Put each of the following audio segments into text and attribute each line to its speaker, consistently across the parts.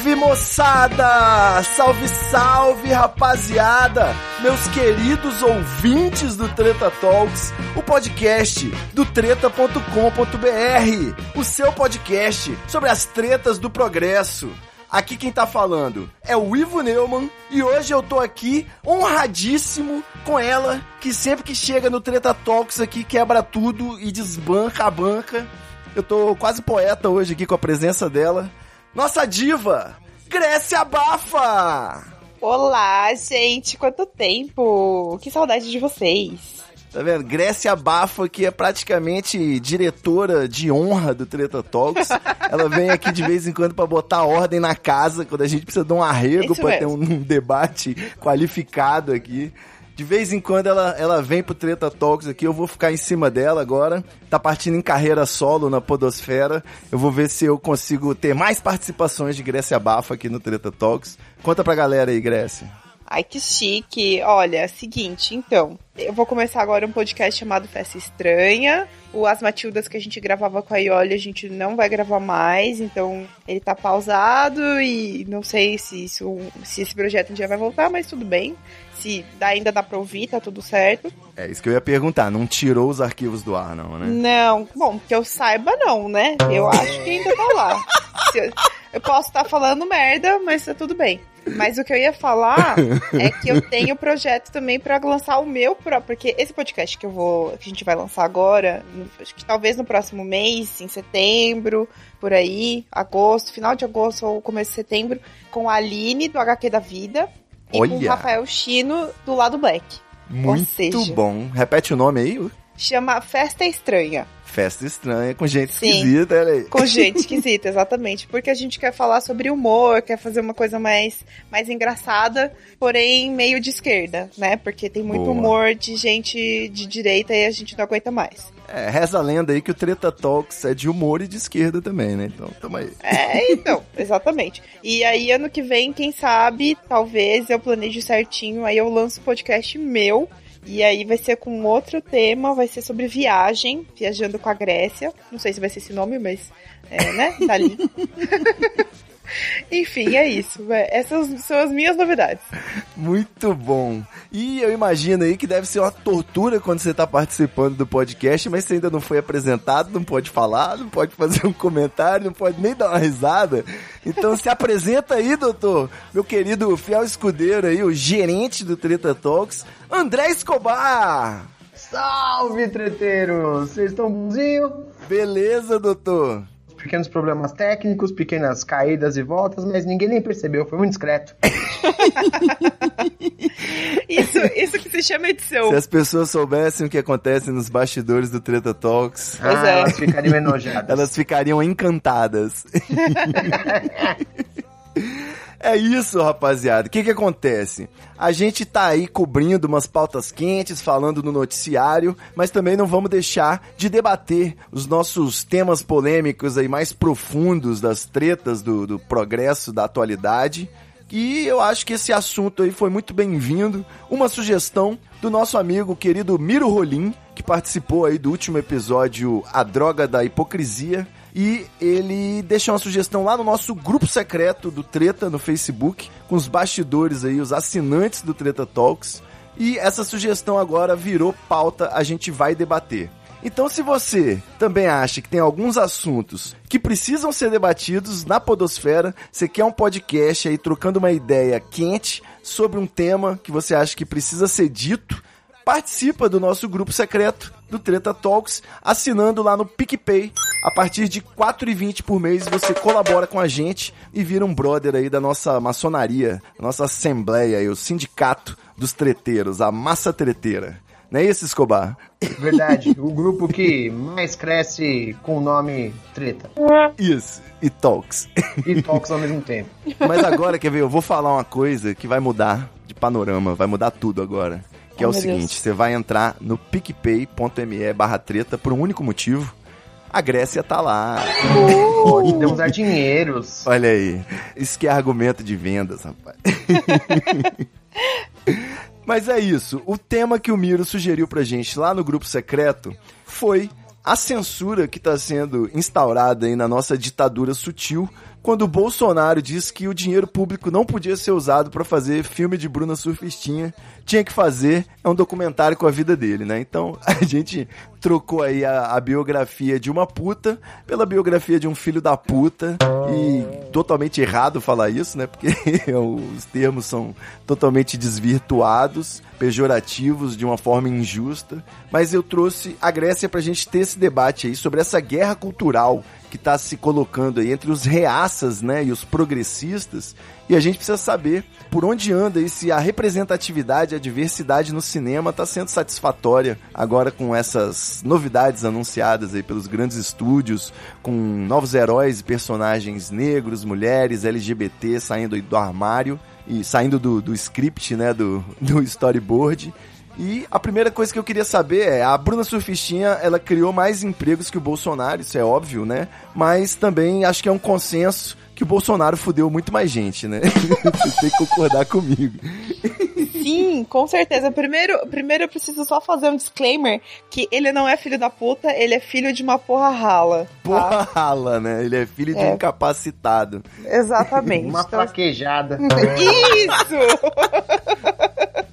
Speaker 1: Salve, moçada! Salve, salve, rapaziada! Meus queridos ouvintes do Treta Talks, o podcast do treta.com.br, o seu podcast sobre as tretas do progresso. Aqui quem tá falando é o Ivo Neumann e hoje eu tô aqui honradíssimo com ela, que sempre que chega no Treta Talks aqui quebra tudo e desbanca a banca. Eu tô quase poeta hoje aqui com a presença dela. Nossa diva, Grécia Bafa!
Speaker 2: Olá, gente, quanto tempo! Que saudade de vocês!
Speaker 1: Tá vendo? Grécia Bafa, que é praticamente diretora de honra do Treta Talks. Ela vem aqui de vez em quando pra botar ordem na casa, quando a gente precisa de um arrego pra ter um, um debate qualificado aqui. De vez em quando ela, ela vem pro Treta Talks aqui, eu vou ficar em cima dela agora. Tá partindo em carreira solo na Podosfera. Eu vou ver se eu consigo ter mais participações de Grécia Bafa aqui no Treta Talks. Conta pra galera aí, Grécia.
Speaker 2: Ai, que chique! Olha, seguinte, então, eu vou começar agora um podcast chamado Festa Estranha. O As Matildas que a gente gravava com a Ioli, a gente não vai gravar mais, então ele tá pausado e não sei se, isso, se esse projeto um dia vai voltar, mas tudo bem. Se ainda dá pra ouvir, tá tudo certo.
Speaker 1: É isso que eu ia perguntar, não tirou os arquivos do ar, não, né?
Speaker 2: Não, bom, que eu saiba não, né? Eu acho que ainda tá lá. Eu, eu posso estar falando merda, mas tá tudo bem. Mas o que eu ia falar é que eu tenho projeto também pra lançar o meu próprio, porque esse podcast que eu vou, que a gente vai lançar agora, acho que talvez no próximo mês, em setembro, por aí, agosto, final de agosto ou começo de setembro, com a Aline do HQ da Vida e com o
Speaker 1: Olha!
Speaker 2: Rafael Chino do lado Black.
Speaker 1: Muito
Speaker 2: seja-
Speaker 1: bom. Repete o nome aí.
Speaker 2: Chama Festa Estranha.
Speaker 1: Festa estranha com gente
Speaker 2: Sim.
Speaker 1: esquisita, olha aí.
Speaker 2: Com gente esquisita, exatamente. Porque a gente quer falar sobre humor, quer fazer uma coisa mais, mais engraçada, porém meio de esquerda, né? Porque tem muito
Speaker 1: Boa.
Speaker 2: humor de gente de direita e a gente não aguenta mais.
Speaker 1: É, reza a lenda aí que o Treta Talks é de humor e de esquerda também, né? Então, tamo aí.
Speaker 2: É, então, exatamente. E aí, ano que vem, quem sabe, talvez eu planeje certinho, aí eu lanço um podcast meu. E aí vai ser com outro tema, vai ser sobre viagem, viajando com a Grécia. Não sei se vai ser esse nome, mas é, né? Tá ali. Enfim, é isso. Essas são as minhas novidades.
Speaker 1: Muito bom. E eu imagino aí que deve ser uma tortura quando você tá participando do podcast, mas você ainda não foi apresentado, não pode falar, não pode fazer um comentário, não pode nem dar uma risada. Então se apresenta aí, doutor, meu querido fiel escudeiro aí, o gerente do Treta Talks, André Escobar.
Speaker 3: Salve, treteiros! Vocês estão bonzinhos?
Speaker 1: Beleza, doutor?
Speaker 3: Pequenos problemas técnicos, pequenas caídas e voltas, mas ninguém nem percebeu, foi muito discreto.
Speaker 2: Isso, isso que se chama edição.
Speaker 1: Se as pessoas soubessem o que acontece nos bastidores do Treta Talks,
Speaker 3: ah,
Speaker 2: é.
Speaker 3: elas ficariam enojadas.
Speaker 1: elas ficariam encantadas. É isso, rapaziada. O que que acontece? A gente tá aí cobrindo umas pautas quentes, falando no noticiário, mas também não vamos deixar de debater os nossos temas polêmicos aí mais profundos das tretas do, do progresso da atualidade. E eu acho que esse assunto aí foi muito bem-vindo. Uma sugestão do nosso amigo querido Miro Rolim, que participou aí do último episódio A Droga da Hipocrisia. E ele deixa uma sugestão lá no nosso grupo secreto do Treta no Facebook, com os bastidores aí, os assinantes do Treta Talks. E essa sugestão agora virou pauta, a gente vai debater. Então, se você também acha que tem alguns assuntos que precisam ser debatidos na Podosfera, você quer um podcast aí trocando uma ideia quente sobre um tema que você acha que precisa ser dito, participa do nosso grupo secreto do Treta Talks, assinando lá no PicPay. A partir de R$ 4,20 por mês você colabora com a gente e vira um brother aí da nossa maçonaria, nossa assembleia aí, o sindicato dos treteiros, a massa treteira. Não é isso, Escobar?
Speaker 3: Verdade, o grupo que mais cresce com o nome Treta.
Speaker 1: Isso. E Talks.
Speaker 3: E Talks ao mesmo tempo.
Speaker 1: Mas agora, quer ver, eu vou falar uma coisa que vai mudar de panorama, vai mudar tudo agora. Que é
Speaker 2: Oh,
Speaker 1: o
Speaker 2: meu
Speaker 1: seguinte,
Speaker 2: Deus.
Speaker 1: você vai entrar no picpay.me barra treta por um único motivo. A Grécia tá lá.
Speaker 3: Pode Deus dar dinheiros.
Speaker 1: Olha aí. Isso que é argumento de vendas, rapaz. Mas é isso. O tema que o Miro sugeriu pra gente lá no grupo secreto foi a censura que está sendo instaurada aí na nossa ditadura sutil quando o Bolsonaro diz que o dinheiro público não podia ser usado para fazer filme de Bruna Surfistinha, tinha que fazer é um documentário com a vida dele, né? Então a gente trocou aí a, a biografia de uma puta pela biografia de um filho da puta e totalmente errado falar isso, né? Porque os termos são totalmente desvirtuados, pejorativos de uma forma injusta, mas eu trouxe a Grécia pra gente ter esse debate aí sobre essa guerra cultural que está se colocando aí entre os reaças, né, e os progressistas, e a gente precisa saber por onde anda e se a representatividade, a diversidade no cinema está sendo satisfatória agora com essas novidades anunciadas aí pelos grandes estúdios, com novos heróis e personagens negros, mulheres, LGBT saindo do armário e saindo do, do script, né, do, do storyboard. E a primeira coisa que eu queria saber é, a Bruna Surfistinha, ela criou mais empregos que o Bolsonaro, isso é óbvio, né? Mas também acho que é um consenso que o Bolsonaro fudeu muito mais gente, né? Você tem que concordar comigo.
Speaker 2: Sim, com certeza. Primeiro, primeiro eu preciso só fazer um disclaimer que ele não é filho da puta, ele é filho de uma porra rala. tá?
Speaker 1: Porra rala, né? Ele é filho de
Speaker 2: É.
Speaker 1: um incapacitado.
Speaker 2: Exatamente.
Speaker 3: Uma
Speaker 2: Então,
Speaker 3: fraquejada.
Speaker 2: Isso!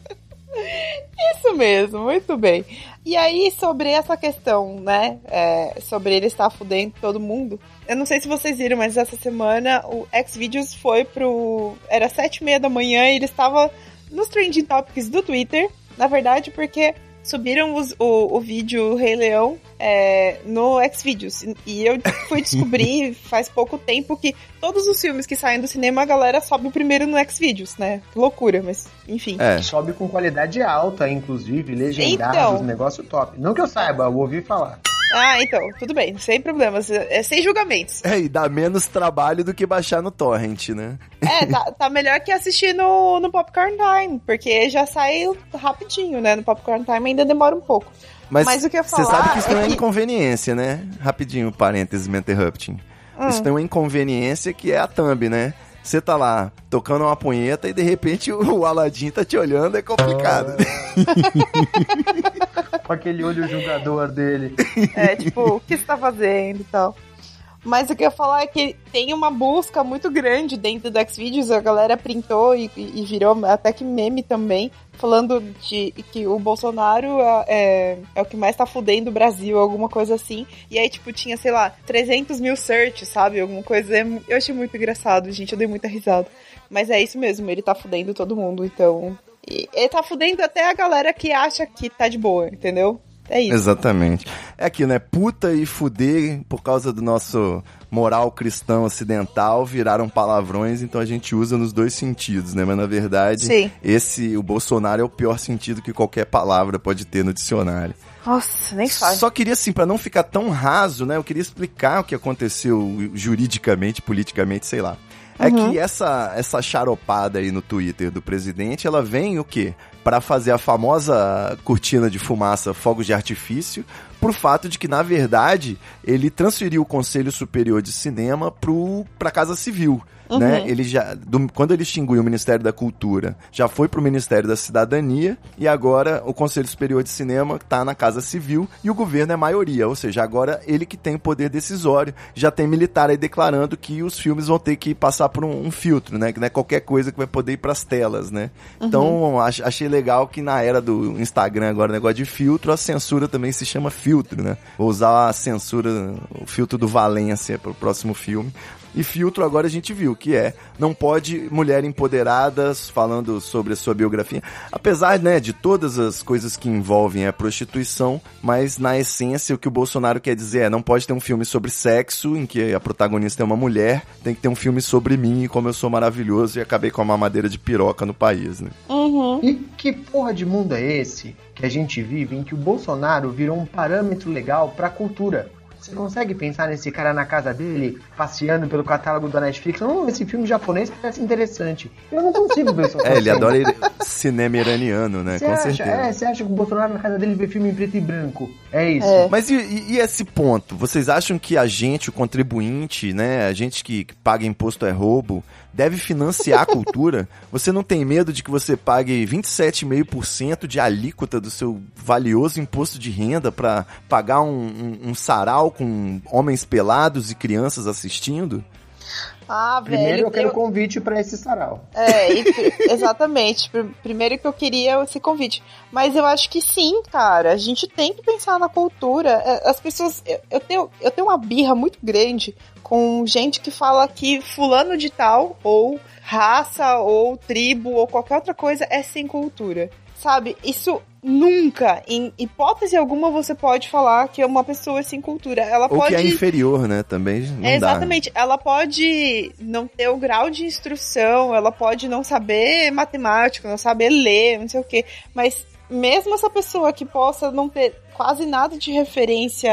Speaker 2: Isso mesmo, muito bem. E aí, sobre essa questão, né? é, sobre ele estar fudendo todo mundo. Eu não sei se vocês viram, mas essa semana o Xvideos foi pro. Era sete e meia da manhã e ele estava nos trending topics do Twitter. Na verdade, porque subiram os- o, o vídeo Rei Leão é, no Xvideos. E eu fui descobrir faz pouco tempo que todos os filmes que saem do cinema a galera sobe primeiro no Xvideos, né? Que loucura, mas enfim.
Speaker 1: É.
Speaker 3: Sobe com qualidade alta, inclusive, legendados,
Speaker 2: Então.
Speaker 3: negócio top. Não que eu saiba, eu ouvi falar.
Speaker 2: Ah, então, tudo bem, sem problemas. É, sem julgamentos.
Speaker 1: É, e dá menos trabalho do que baixar no torrent, né?
Speaker 2: É, tá, tá melhor que assistir no, no Popcorn Time, porque já sai rapidinho, né? No Popcorn Time ainda demora um pouco.
Speaker 1: Mas,
Speaker 2: Mas o que eu ia
Speaker 1: você
Speaker 2: falar
Speaker 1: sabe que isso
Speaker 2: é
Speaker 1: não é
Speaker 2: que-
Speaker 1: inconveniência, né? Rapidinho, parênteses, me interrupting.
Speaker 2: Hum.
Speaker 1: Isso tem uma inconveniência que é a thumb, né? Você tá lá tocando uma punheta e de repente o Aladim tá te olhando, é complicado. né?
Speaker 3: Com aquele olho julgador dele.
Speaker 2: É, tipo, o que você tá fazendo e tal. Mas o que eu ia falar é que tem uma busca muito grande dentro do Xvideos, a galera printou e, e virou até que meme também, falando de que o Bolsonaro é, é, é o que mais tá fudendo o Brasil, alguma coisa assim. E aí, tipo, tinha, sei lá, 300 mil searches, sabe? Alguma coisa. É Eu achei muito engraçado, gente, eu dei muita risada. Mas é isso mesmo, ele tá fudendo todo mundo, então. e ele tá fudendo até a galera que acha que tá de boa, entendeu? É isso.
Speaker 1: Exatamente. É aquilo, né? Puta e fuder, por causa do nosso moral cristão ocidental, viraram palavrões, então a gente usa nos dois sentidos, né? Mas na verdade,
Speaker 2: Sim.
Speaker 1: esse, o Bolsonaro é o pior sentido que qualquer palavra pode ter no dicionário.
Speaker 2: Nossa, nem faz.
Speaker 1: Só queria, assim, pra não ficar tão raso, né? Eu queria explicar o que aconteceu juridicamente, politicamente, sei lá. É que essa, essa charopada aí no Twitter do presidente, ela vem o quê? Pra fazer a famosa cortina de fumaça fogos de artifício, por fato de que, na verdade, ele transferiu o Conselho Superior de Cinema pro, pra Casa Civil. Né? Ele já, do- quando ele extinguiu o Ministério da Cultura, já foi pro Ministério da Cidadania e agora o Conselho Superior de Cinema tá na Casa Civil e o governo é maioria, ou seja, agora ele que tem o poder decisório, já tem militar aí declarando que os filmes vão ter que passar por um, um filtro, né? Que não é qualquer coisa que vai poder ir pras telas, né? Então, ach- achei legal que na era do Instagram agora, negócio de filtro, a censura também se chama filtro, né? Vou usar a censura, o filtro do Valência pro próximo filme. E filtro agora a gente viu que é não pode mulher empoderadas falando sobre a sua biografia, apesar né, de todas as coisas que envolvem a prostituição, mas na essência o que o Bolsonaro quer dizer é não pode ter um filme sobre sexo em que a protagonista é uma mulher, tem que ter um filme sobre mim e como eu sou maravilhoso e acabei com a mamadeira de piroca no país, né?
Speaker 2: Uhum.
Speaker 3: E que porra de mundo é esse que a gente vive em que o Bolsonaro virou um parâmetro legal pra cultura? Você consegue pensar nesse cara na casa dele, passeando pelo catálogo da Netflix? Não, esse filme japonês parece interessante. Eu não consigo ver isso.
Speaker 1: É, ele adora cinema iraniano, né?
Speaker 3: Você
Speaker 1: Com
Speaker 3: acha,
Speaker 1: certeza.
Speaker 3: é, você acha que o Bolsonaro na casa dele vê filme em preto e branco? É isso.
Speaker 2: É.
Speaker 1: Mas e, e- esse ponto? Vocês acham que a gente, o contribuinte, né, a gente que, que paga imposto é roubo, deve financiar a cultura? Você não tem medo de que você pague 27,5% de alíquota do seu valioso imposto de renda pra pagar um, um- um sarau com homens pelados e crianças assistindo?
Speaker 2: Ah,
Speaker 3: Primeiro
Speaker 2: velho.
Speaker 3: eu quero convite pra esse sarau.
Speaker 2: É, e exatamente. Pr- Primeiro que eu queria esse convite. Mas eu acho que sim, cara. A gente tem que pensar na cultura. É, As pessoas. Eu, eu tenho, eu tenho uma birra muito grande com gente que fala que fulano de tal, ou raça, ou tribo, ou qualquer outra coisa é sem cultura. Sabe? Isso nunca, em hipótese alguma, você pode falar que uma pessoa é sem cultura. Ela
Speaker 1: Ou
Speaker 2: pode.
Speaker 1: que é inferior, né? Também não
Speaker 2: É,
Speaker 1: dá.
Speaker 2: exatamente. Ela pode não ter o grau de instrução, ela pode não saber matemática, não saber ler, não sei o quê. Mas mesmo essa pessoa que possa não ter quase nada de referência,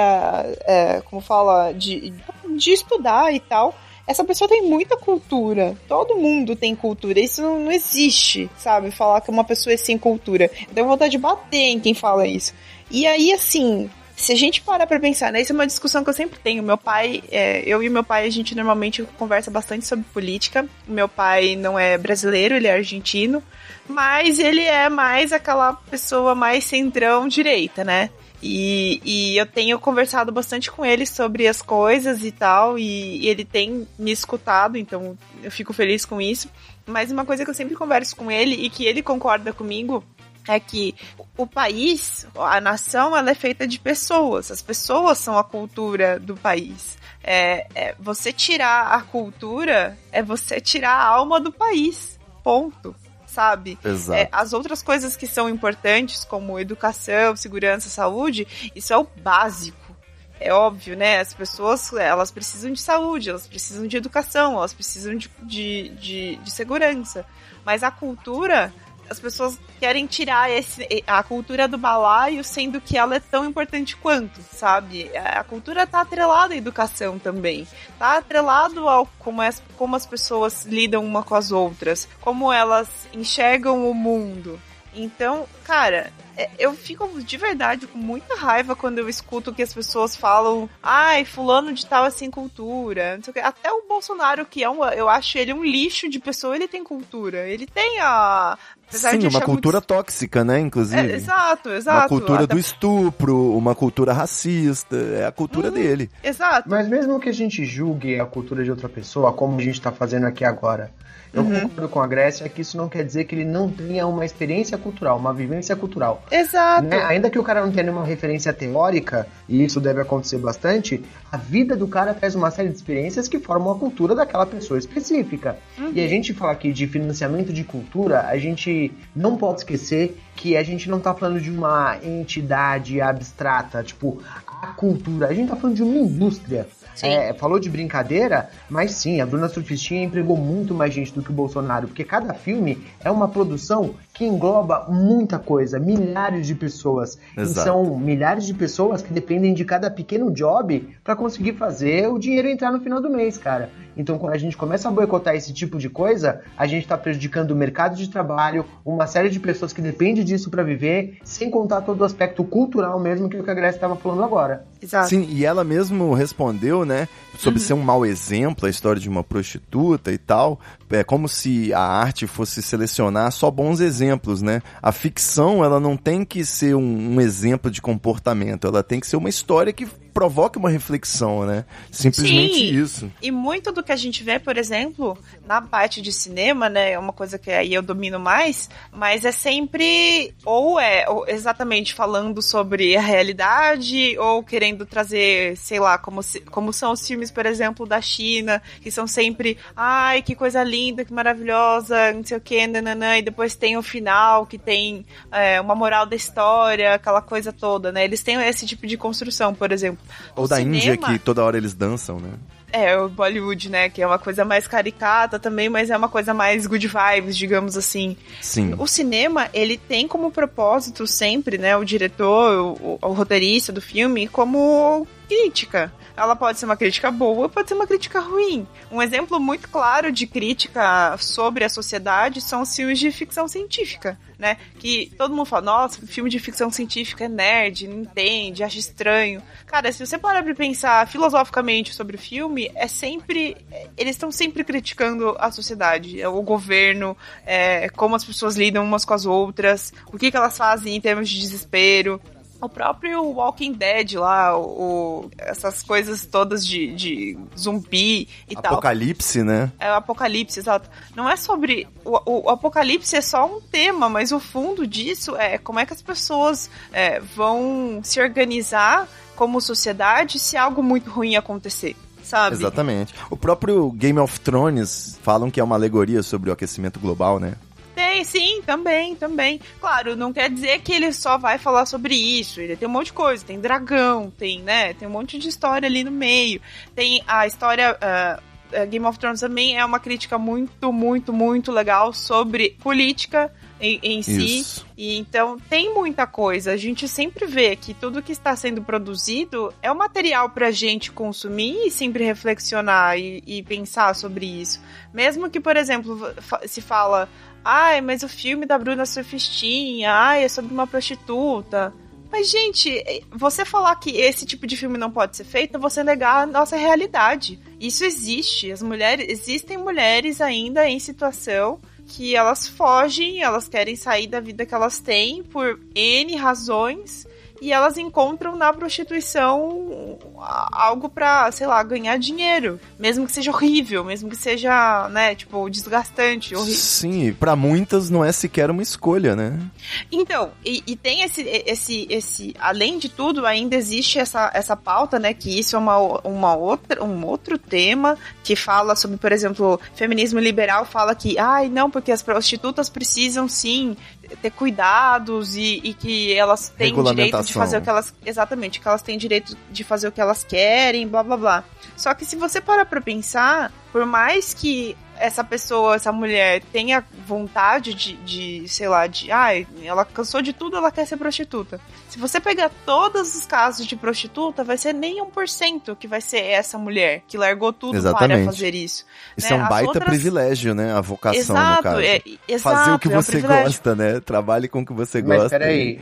Speaker 2: é, como fala, de, de estudar e tal. Essa pessoa tem muita cultura. Todo mundo tem cultura. Isso não, não existe, sabe? Falar que uma pessoa é sem cultura. Eu tenho vontade de bater em quem fala isso. E aí, assim, se a gente parar pra pensar, né? Isso é uma discussão que eu sempre tenho. Meu pai, é, eu e meu pai, a gente normalmente conversa bastante sobre política. Meu pai não é brasileiro, ele é argentino. Mas ele é mais aquela pessoa mais centrão direita, né? E, e eu tenho conversado bastante com ele sobre as coisas e tal, e, e ele tem me escutado, então eu fico feliz com isso. Mas uma coisa que eu sempre converso com ele e que ele concorda comigo é que o país, a nação, ela é feita de pessoas. As pessoas são a cultura do país. É, é, você tirar a cultura é você tirar a alma do país. Ponto. Sabe?
Speaker 1: Exato.
Speaker 2: É, as outras coisas que são importantes, como educação, segurança, saúde, isso é o básico. É óbvio, né? As pessoas, elas precisam de saúde, elas precisam de educação, elas precisam de, de, de, de segurança. Mas a cultura, as pessoas querem tirar esse, a cultura do balaio, sendo que ela é tão importante quanto, sabe? A cultura tá atrelada à educação também. Tá atrelado ao como as, como as pessoas lidam uma com as outras, como elas enxergam o mundo. Então, cara, é, eu fico de verdade com muita raiva quando eu escuto que as pessoas falam, ai, fulano de tal é sem cultura, não sei o quê. Até o Bolsonaro, que é um, eu acho ele um lixo de pessoa, ele tem cultura. Ele tem a. apesar
Speaker 1: Sim,
Speaker 2: de
Speaker 1: uma cultura
Speaker 2: muito-
Speaker 1: tóxica, né? Inclusive.
Speaker 2: É, exato, exato.
Speaker 1: Uma cultura
Speaker 2: Até-
Speaker 1: do estupro, uma cultura racista, é a cultura
Speaker 2: Uhum.
Speaker 1: dele.
Speaker 2: Exato.
Speaker 3: Mas mesmo que a gente julgue a cultura de outra pessoa, como a gente tá fazendo aqui agora, eu
Speaker 2: Uhum.
Speaker 3: concordo com a Grécia que isso não quer dizer que ele não tenha uma experiência cultural, uma vivência cultural.
Speaker 2: Exato.
Speaker 3: Né? Ainda que o cara não tenha nenhuma referência teórica, e isso deve acontecer bastante, a vida do cara traz uma série de experiências que formam a cultura daquela pessoa específica. E a gente fala aqui de financiamento de cultura, a gente não pode esquecer que a gente não tá falando de uma entidade abstrata, tipo, a cultura. A gente tá falando de uma indústria. É, falou de brincadeira, mas sim, a Bruna Surfistinha empregou muito mais gente do que o Bolsonaro, porque cada filme é uma produção que engloba muita coisa, milhares de pessoas. E
Speaker 1: Exato.
Speaker 3: são milhares de pessoas que dependem de cada pequeno job para conseguir fazer o dinheiro entrar no final do mês, cara. Então, quando a gente começa a boicotar esse tipo de coisa, a gente tá prejudicando o mercado de trabalho, uma série de pessoas que dependem disso para viver, sem contar todo o aspecto cultural mesmo que o que a Grace estava falando agora.
Speaker 2: Exato.
Speaker 1: Sim, e ela mesmo respondeu, né, sobre
Speaker 2: Uhum.
Speaker 1: ser um mau exemplo, a história de uma prostituta e tal. É como se a arte fosse selecionar só bons exemplos, né? A ficção, ela não tem que ser um, um exemplo de comportamento, ela tem que ser uma história que provoque uma reflexão, né? Simplesmente
Speaker 2: Sim.
Speaker 1: isso.
Speaker 2: E muito do que a gente vê, por exemplo, na parte de cinema, né, é uma coisa que aí eu domino mais, mas é sempre ou é ou exatamente falando sobre a realidade ou querendo trazer, sei lá, como, se- como são os filmes, por exemplo, da China, que são sempre, ai, que coisa linda, que maravilhosa, não sei o que, nananã, e depois tem o final, que tem é, uma moral da história, aquela coisa toda, né? Eles têm esse tipo de construção, por exemplo.
Speaker 1: Ou
Speaker 2: O
Speaker 1: da
Speaker 2: cinema-
Speaker 1: Índia, que toda hora eles dançam, né?
Speaker 2: é, o Bollywood, né? Que é uma coisa mais caricata também, mas é uma coisa mais good vibes, digamos assim.
Speaker 1: Sim.
Speaker 2: O cinema, ele tem como propósito sempre, né? O diretor, o, o roteirista do filme, como crítica. Ela pode ser uma crítica boa, pode ser uma crítica ruim. Um exemplo muito claro de crítica sobre a sociedade são os filmes de ficção científica, né? Que todo mundo fala, nossa, filme de ficção científica é nerd, não entende, acha estranho. Cara, se você parar pra pensar filosoficamente sobre o filme, é sempre. Eles estão sempre criticando a sociedade, o governo, é, como as pessoas lidam umas com as outras, o que, que elas fazem em termos de desespero. O próprio Walking Dead lá, o, essas coisas todas de, de zumbi e tal.
Speaker 1: Apocalipse, né?
Speaker 2: É o apocalipse, exato. Não é sobre. O, o, apocalipse é só um tema, mas o fundo disso é como é que as pessoas é, vão se organizar como sociedade se algo muito ruim acontecer. Sabe?
Speaker 1: Exatamente. O próprio Game of Thrones falam que é uma alegoria sobre o aquecimento global, né?
Speaker 2: Tem, sim, também, também. Claro, não quer dizer que ele só vai falar sobre isso. Ele tem um monte de coisa. Tem dragão, tem, né? Tem um monte de história ali no meio. Tem a história. Uh, Game of Thrones também é uma crítica muito, muito, muito legal sobre política em, em si.
Speaker 1: Isso.
Speaker 2: E então tem muita coisa. A gente sempre vê que tudo que está sendo produzido é um material pra gente consumir e sempre reflexionar e, e pensar sobre isso. Mesmo que, por exemplo, se fala, ai, mas o filme da Bruna Surfistinha, ai, é sobre uma prostituta. Mas, gente, você falar que esse tipo de filme não pode ser feito você negar a nossa realidade. Isso existe. As mulheres. Existem mulheres ainda em situação que elas fogem, elas querem sair da vida que elas têm por N razões e elas encontram na prostituição algo para, sei lá, ganhar dinheiro, mesmo que seja horrível, mesmo que seja, né, tipo, desgastante, horrível.
Speaker 1: Sim, para muitas não é sequer uma escolha, né?
Speaker 2: Então, e, e, tem esse, esse, esse, além de tudo, ainda existe essa, essa pauta, né, que isso é uma, uma outra, um outro tema que fala sobre, por exemplo, feminismo liberal fala que, ai, não, porque as prostitutas precisam sim ter cuidados e, e que elas têm direito de fazer o que elas. Exatamente, que elas têm direito de fazer o que elas querem, blá blá blá. Só que se você parar pra pensar, por mais que essa pessoa, essa mulher tenha vontade de, de sei lá, de, ai, ah, ela cansou de tudo, ela quer ser prostituta. Se você pegar todos os casos de prostituta, vai ser nem 1% que vai ser essa mulher que largou tudo
Speaker 1: Exatamente.
Speaker 2: para fazer isso.
Speaker 1: Isso
Speaker 2: né?
Speaker 1: é um baita
Speaker 2: outras...
Speaker 1: privilégio, né? A vocação,
Speaker 2: exato,
Speaker 1: no caso.
Speaker 2: É, exato,
Speaker 1: fazer o que
Speaker 2: é um
Speaker 1: você gosta, né? Trabalhe com o que você
Speaker 3: Mas
Speaker 1: gosta.
Speaker 3: peraí,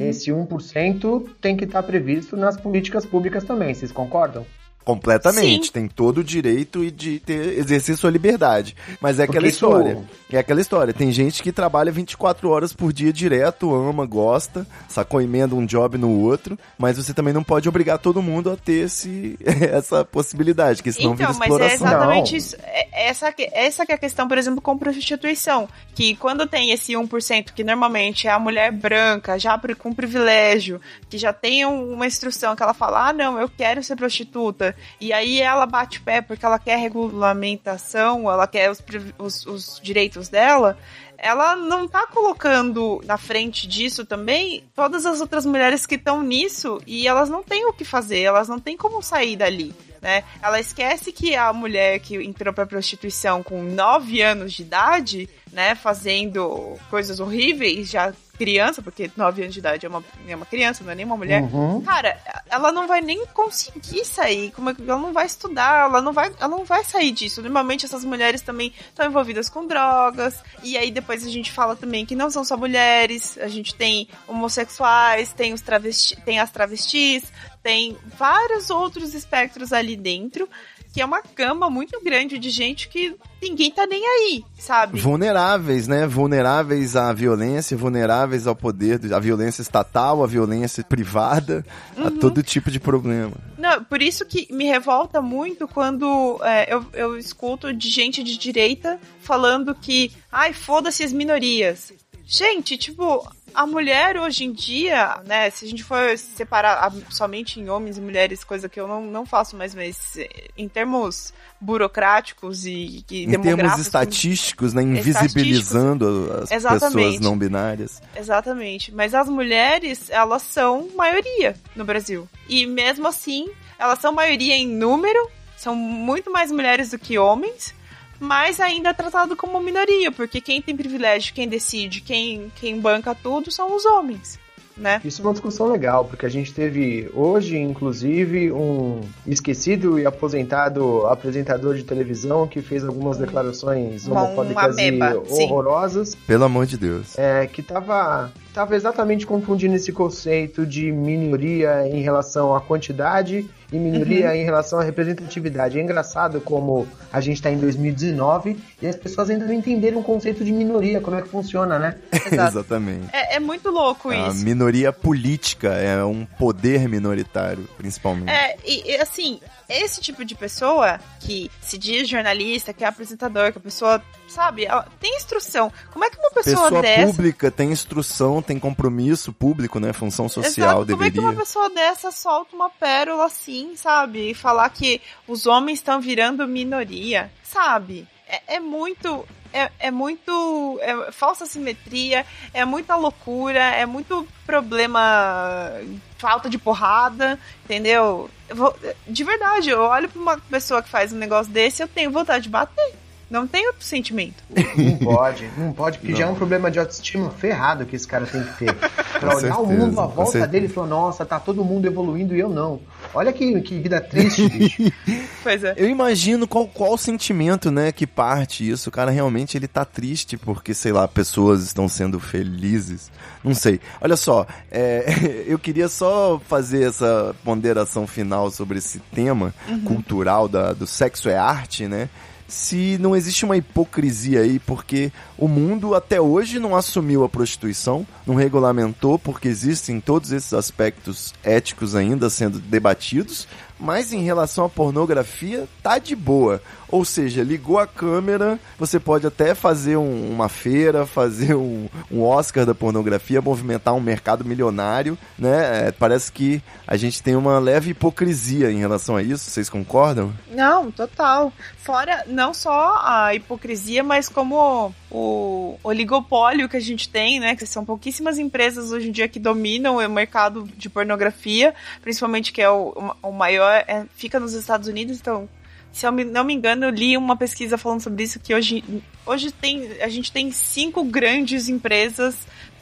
Speaker 3: esse 1% tem que estar previsto nas políticas públicas também, vocês concordam?
Speaker 1: Completamente.
Speaker 2: Sim.
Speaker 1: Tem todo o direito de ter, exercer sua liberdade. Mas é aquela
Speaker 3: Porque isso-
Speaker 1: história. É aquela história. Tem gente que trabalha 24 horas por dia direto, ama, gosta, sacou, emenda um job no outro, mas você também não pode obrigar todo mundo a ter esse, essa possibilidade, que senão
Speaker 2: Então,
Speaker 1: vira
Speaker 2: mas é
Speaker 1: exploração.
Speaker 2: exatamente
Speaker 3: Não.
Speaker 2: isso. É- Essa, que- essa que é a questão, por exemplo, com prostituição. Que quando tem esse 1%, que normalmente é a mulher branca, já com privilégio, que já tem um- uma instrução que ela fala, ah, não, eu quero ser prostituta. E aí ela bate o pé porque ela quer regulamentação, ela quer os, os- os direitos dela. Ela não tá colocando na frente disso também todas as outras mulheres que estão nisso e elas não têm o que fazer, elas não têm como sair dali. Né? Ela esquece que a mulher que entrou pra prostituição com 9 anos de idade, né, fazendo coisas horríveis, já criança, porque 9 anos de idade é uma, é uma criança, não é nem uma mulher.
Speaker 3: Uhum.
Speaker 2: Cara, ela não vai nem conseguir sair, como é que- ela não vai estudar, ela não vai, ela não vai sair disso. Normalmente essas mulheres também estão envolvidas com drogas, e aí depois a gente fala também que não são só mulheres, a gente tem homossexuais, tem os travesti, tem as travestis, tem vários outros espectros ali dentro, que é uma gama muito grande de gente que ninguém tá nem aí, sabe?
Speaker 1: Vulneráveis, né? Vulneráveis à violência, vulneráveis ao poder, à violência estatal, à violência privada, a
Speaker 2: Uhum.
Speaker 1: todo tipo de problema.
Speaker 2: Não, por isso que me revolta muito quando é, eu, eu escuto de gente de direita falando que, ai, foda-se as minorias. Gente, tipo, a mulher hoje em dia, né, se a gente for separar somente em homens e mulheres, coisa que eu não, não faço mais, mas em termos burocráticos e, e
Speaker 1: Em termos estatísticos, né? Invisibilizando as
Speaker 2: Exatamente.
Speaker 1: pessoas não binárias.
Speaker 2: Exatamente. Mas as mulheres, elas são maioria no Brasil. E mesmo assim, elas são maioria em número, são muito mais mulheres do que homens, mas ainda é tratado como minoria, porque quem tem privilégio, quem decide, quem, quem banca tudo são os homens. né?
Speaker 3: Isso é uma discussão legal, porque a gente teve hoje, inclusive, um esquecido e aposentado apresentador de televisão que fez algumas declarações homofóbicas
Speaker 2: uma ameba,
Speaker 3: e
Speaker 2: sim.
Speaker 3: horrorosas,
Speaker 1: Pelo amor de Deus.
Speaker 3: é, que tava, tava exatamente confundindo esse conceito de minoria em relação à quantidade e minoria
Speaker 2: Uhum.
Speaker 3: em relação à representatividade. É engraçado como a gente está em 2019 e as pessoas ainda não entenderam o conceito de minoria, como é que funciona, né?
Speaker 1: Exatamente.
Speaker 2: É, é muito louco
Speaker 1: A
Speaker 2: isso.
Speaker 1: minoria política é um poder minoritário, principalmente.
Speaker 2: É, e, e, assim, esse tipo de pessoa que se diz jornalista, que é apresentador, que a pessoa, sabe, tem instrução. Como é que uma pessoa,
Speaker 1: Pessoa
Speaker 2: dessa.
Speaker 1: pública tem instrução, tem compromisso público, né? Função social
Speaker 2: Exato, como é que uma
Speaker 1: deveria.
Speaker 2: pessoa dessa solta uma pérola assim, sabe? E falar que os homens estão virando minoria, sabe? É, é muito. É, é muito. É falsa simetria, é muita loucura, é muito problema. Falta de porrada, entendeu? Eu vou- de verdade, eu olho pra uma pessoa que faz um negócio desse, eu tenho vontade de bater. Não tem outro sentimento.
Speaker 3: Não pode, não pode, porque
Speaker 1: Não.
Speaker 3: já é um problema de autoestima ferrado que esse cara tem que ter. Pra olhar o mundo à volta
Speaker 1: certeza.
Speaker 3: dele e falar, nossa, tá todo mundo evoluindo e eu não. Olha que, que vida triste, bicho.
Speaker 2: Pois é.
Speaker 1: Eu imagino qual, qual sentimento, né, que parte isso. O cara realmente ele tá triste porque, sei lá, pessoas estão sendo felizes. Não sei. Olha só, é, eu queria só fazer essa ponderação final sobre esse tema cultural da, do sexo é arte, né? Se não existe uma hipocrisia aí, porque o mundo até hoje não assumiu a prostituição, não regulamentou, porque existem todos esses aspectos éticos ainda sendo debatidos, mas em relação à pornografia, tá de boa. Ou seja, ligou a câmera, você pode até fazer um- uma feira, fazer um, um Oscar da pornografia, movimentar um mercado milionário, né? É, parece que a gente tem uma leve hipocrisia em relação a isso, vocês concordam?
Speaker 2: Não, total. Fora não só a hipocrisia, mas como o oligopólio que a gente tem, né? Que são pouquíssimas empresas hoje em dia que dominam o mercado de pornografia, principalmente que é o, o maior, é- fica nos Estados Unidos, então. Se eu não me engano, eu li uma pesquisa falando sobre isso que hoje, hoje tem, a gente tem cinco grandes empresas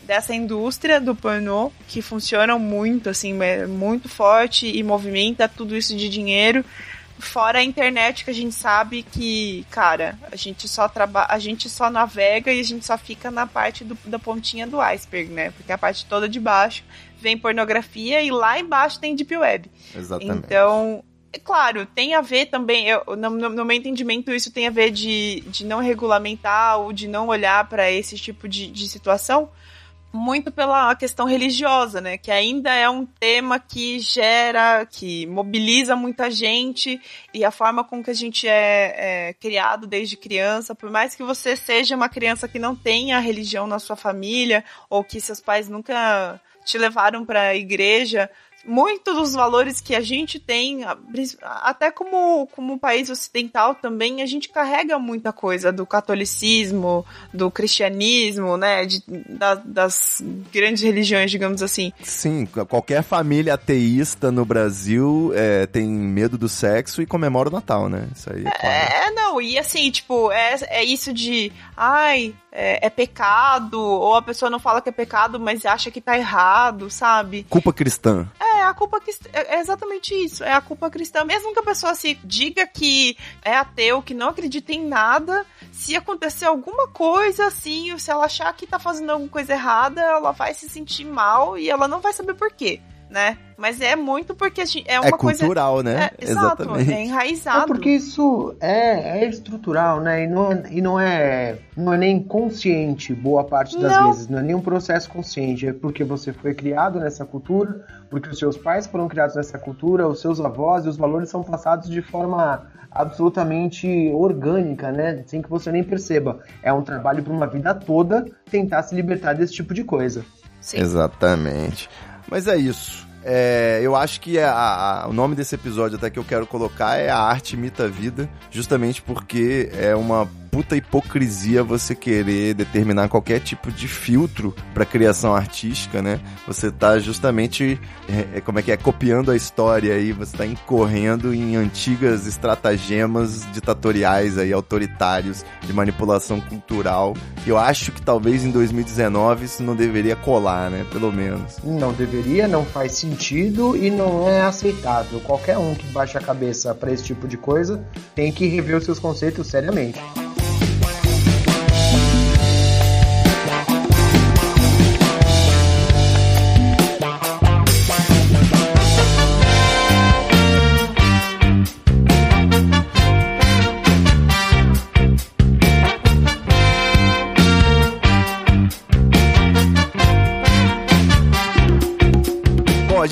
Speaker 2: dessa indústria do pornô que funcionam muito, assim, é muito forte e movimenta tudo isso de dinheiro. Fora a internet que a gente sabe que, cara, a gente só trabalha, a gente só navega e a gente só fica na parte do- da pontinha do iceberg, né? Porque a parte toda de baixo vem pornografia e lá embaixo tem deep web.
Speaker 1: Exatamente.
Speaker 2: Então, é claro, tem a ver também, eu, no, no- meu entendimento, isso tem a ver de, de não regulamentar ou de não olhar para esse tipo de, de situação, muito pela questão religiosa, né? Que ainda é um tema que gera, que mobiliza muita gente e a forma com que a gente é, é criado desde criança, por mais que você seja uma criança que não tenha religião na sua família ou que seus pais nunca te levaram para a igreja, muitos dos valores que a gente tem, até como, como país ocidental também, a gente carrega muita coisa do catolicismo, do cristianismo, né, de- da- das grandes religiões, digamos assim.
Speaker 1: Sim, qualquer família ateísta no Brasil é, tem medo do sexo e comemora o Natal, né? Isso aí é claro.
Speaker 2: É, não, e assim, tipo, é, é isso de, ai, é, é pecado, ou a pessoa não fala que é pecado, mas acha que tá errado, sabe?
Speaker 1: Culpa cristã.
Speaker 2: É, a culpa cristã, é exatamente isso, é a culpa cristã. Mesmo que a pessoa se diga que é ateu, que não acredita em nada, se acontecer alguma coisa assim, se ela achar que tá fazendo alguma coisa errada, ela vai se sentir mal e ela não vai saber por quê, né? Mas é muito porque a gente- é uma
Speaker 1: É
Speaker 2: coisa...
Speaker 1: cultural, né?
Speaker 2: É, exato, é enraizado.
Speaker 3: É porque isso é, é estrutural, né? E não, e não é não é nem consciente boa parte das
Speaker 2: Não.
Speaker 3: vezes, não é nem um processo consciente, é porque você foi criado nessa cultura, porque os seus pais foram criados nessa cultura, os seus avós e os valores são passados de forma absolutamente orgânica, né? Sem que você nem perceba. É um trabalho para uma vida toda tentar se libertar desse tipo de coisa.
Speaker 2: Sim.
Speaker 1: Exatamente. Mas é isso. É, eu acho que a- a- o nome desse episódio até que eu quero colocar é A Arte Imita a Vida, justamente porque é uma puta hipocrisia você querer determinar qualquer tipo de filtro para criação artística, né? Você tá justamente, é, é, como é que é, copiando a história aí, você tá incorrendo em antigas estratagemas ditatoriais aí, autoritários, de manipulação cultural. Eu acho que talvez em 2019 isso não deveria colar, né? Pelo menos.
Speaker 3: Não deveria, não faz sentido e não é aceitável. Qualquer um que baixa a cabeça para esse tipo de coisa tem que rever os seus conceitos seriamente.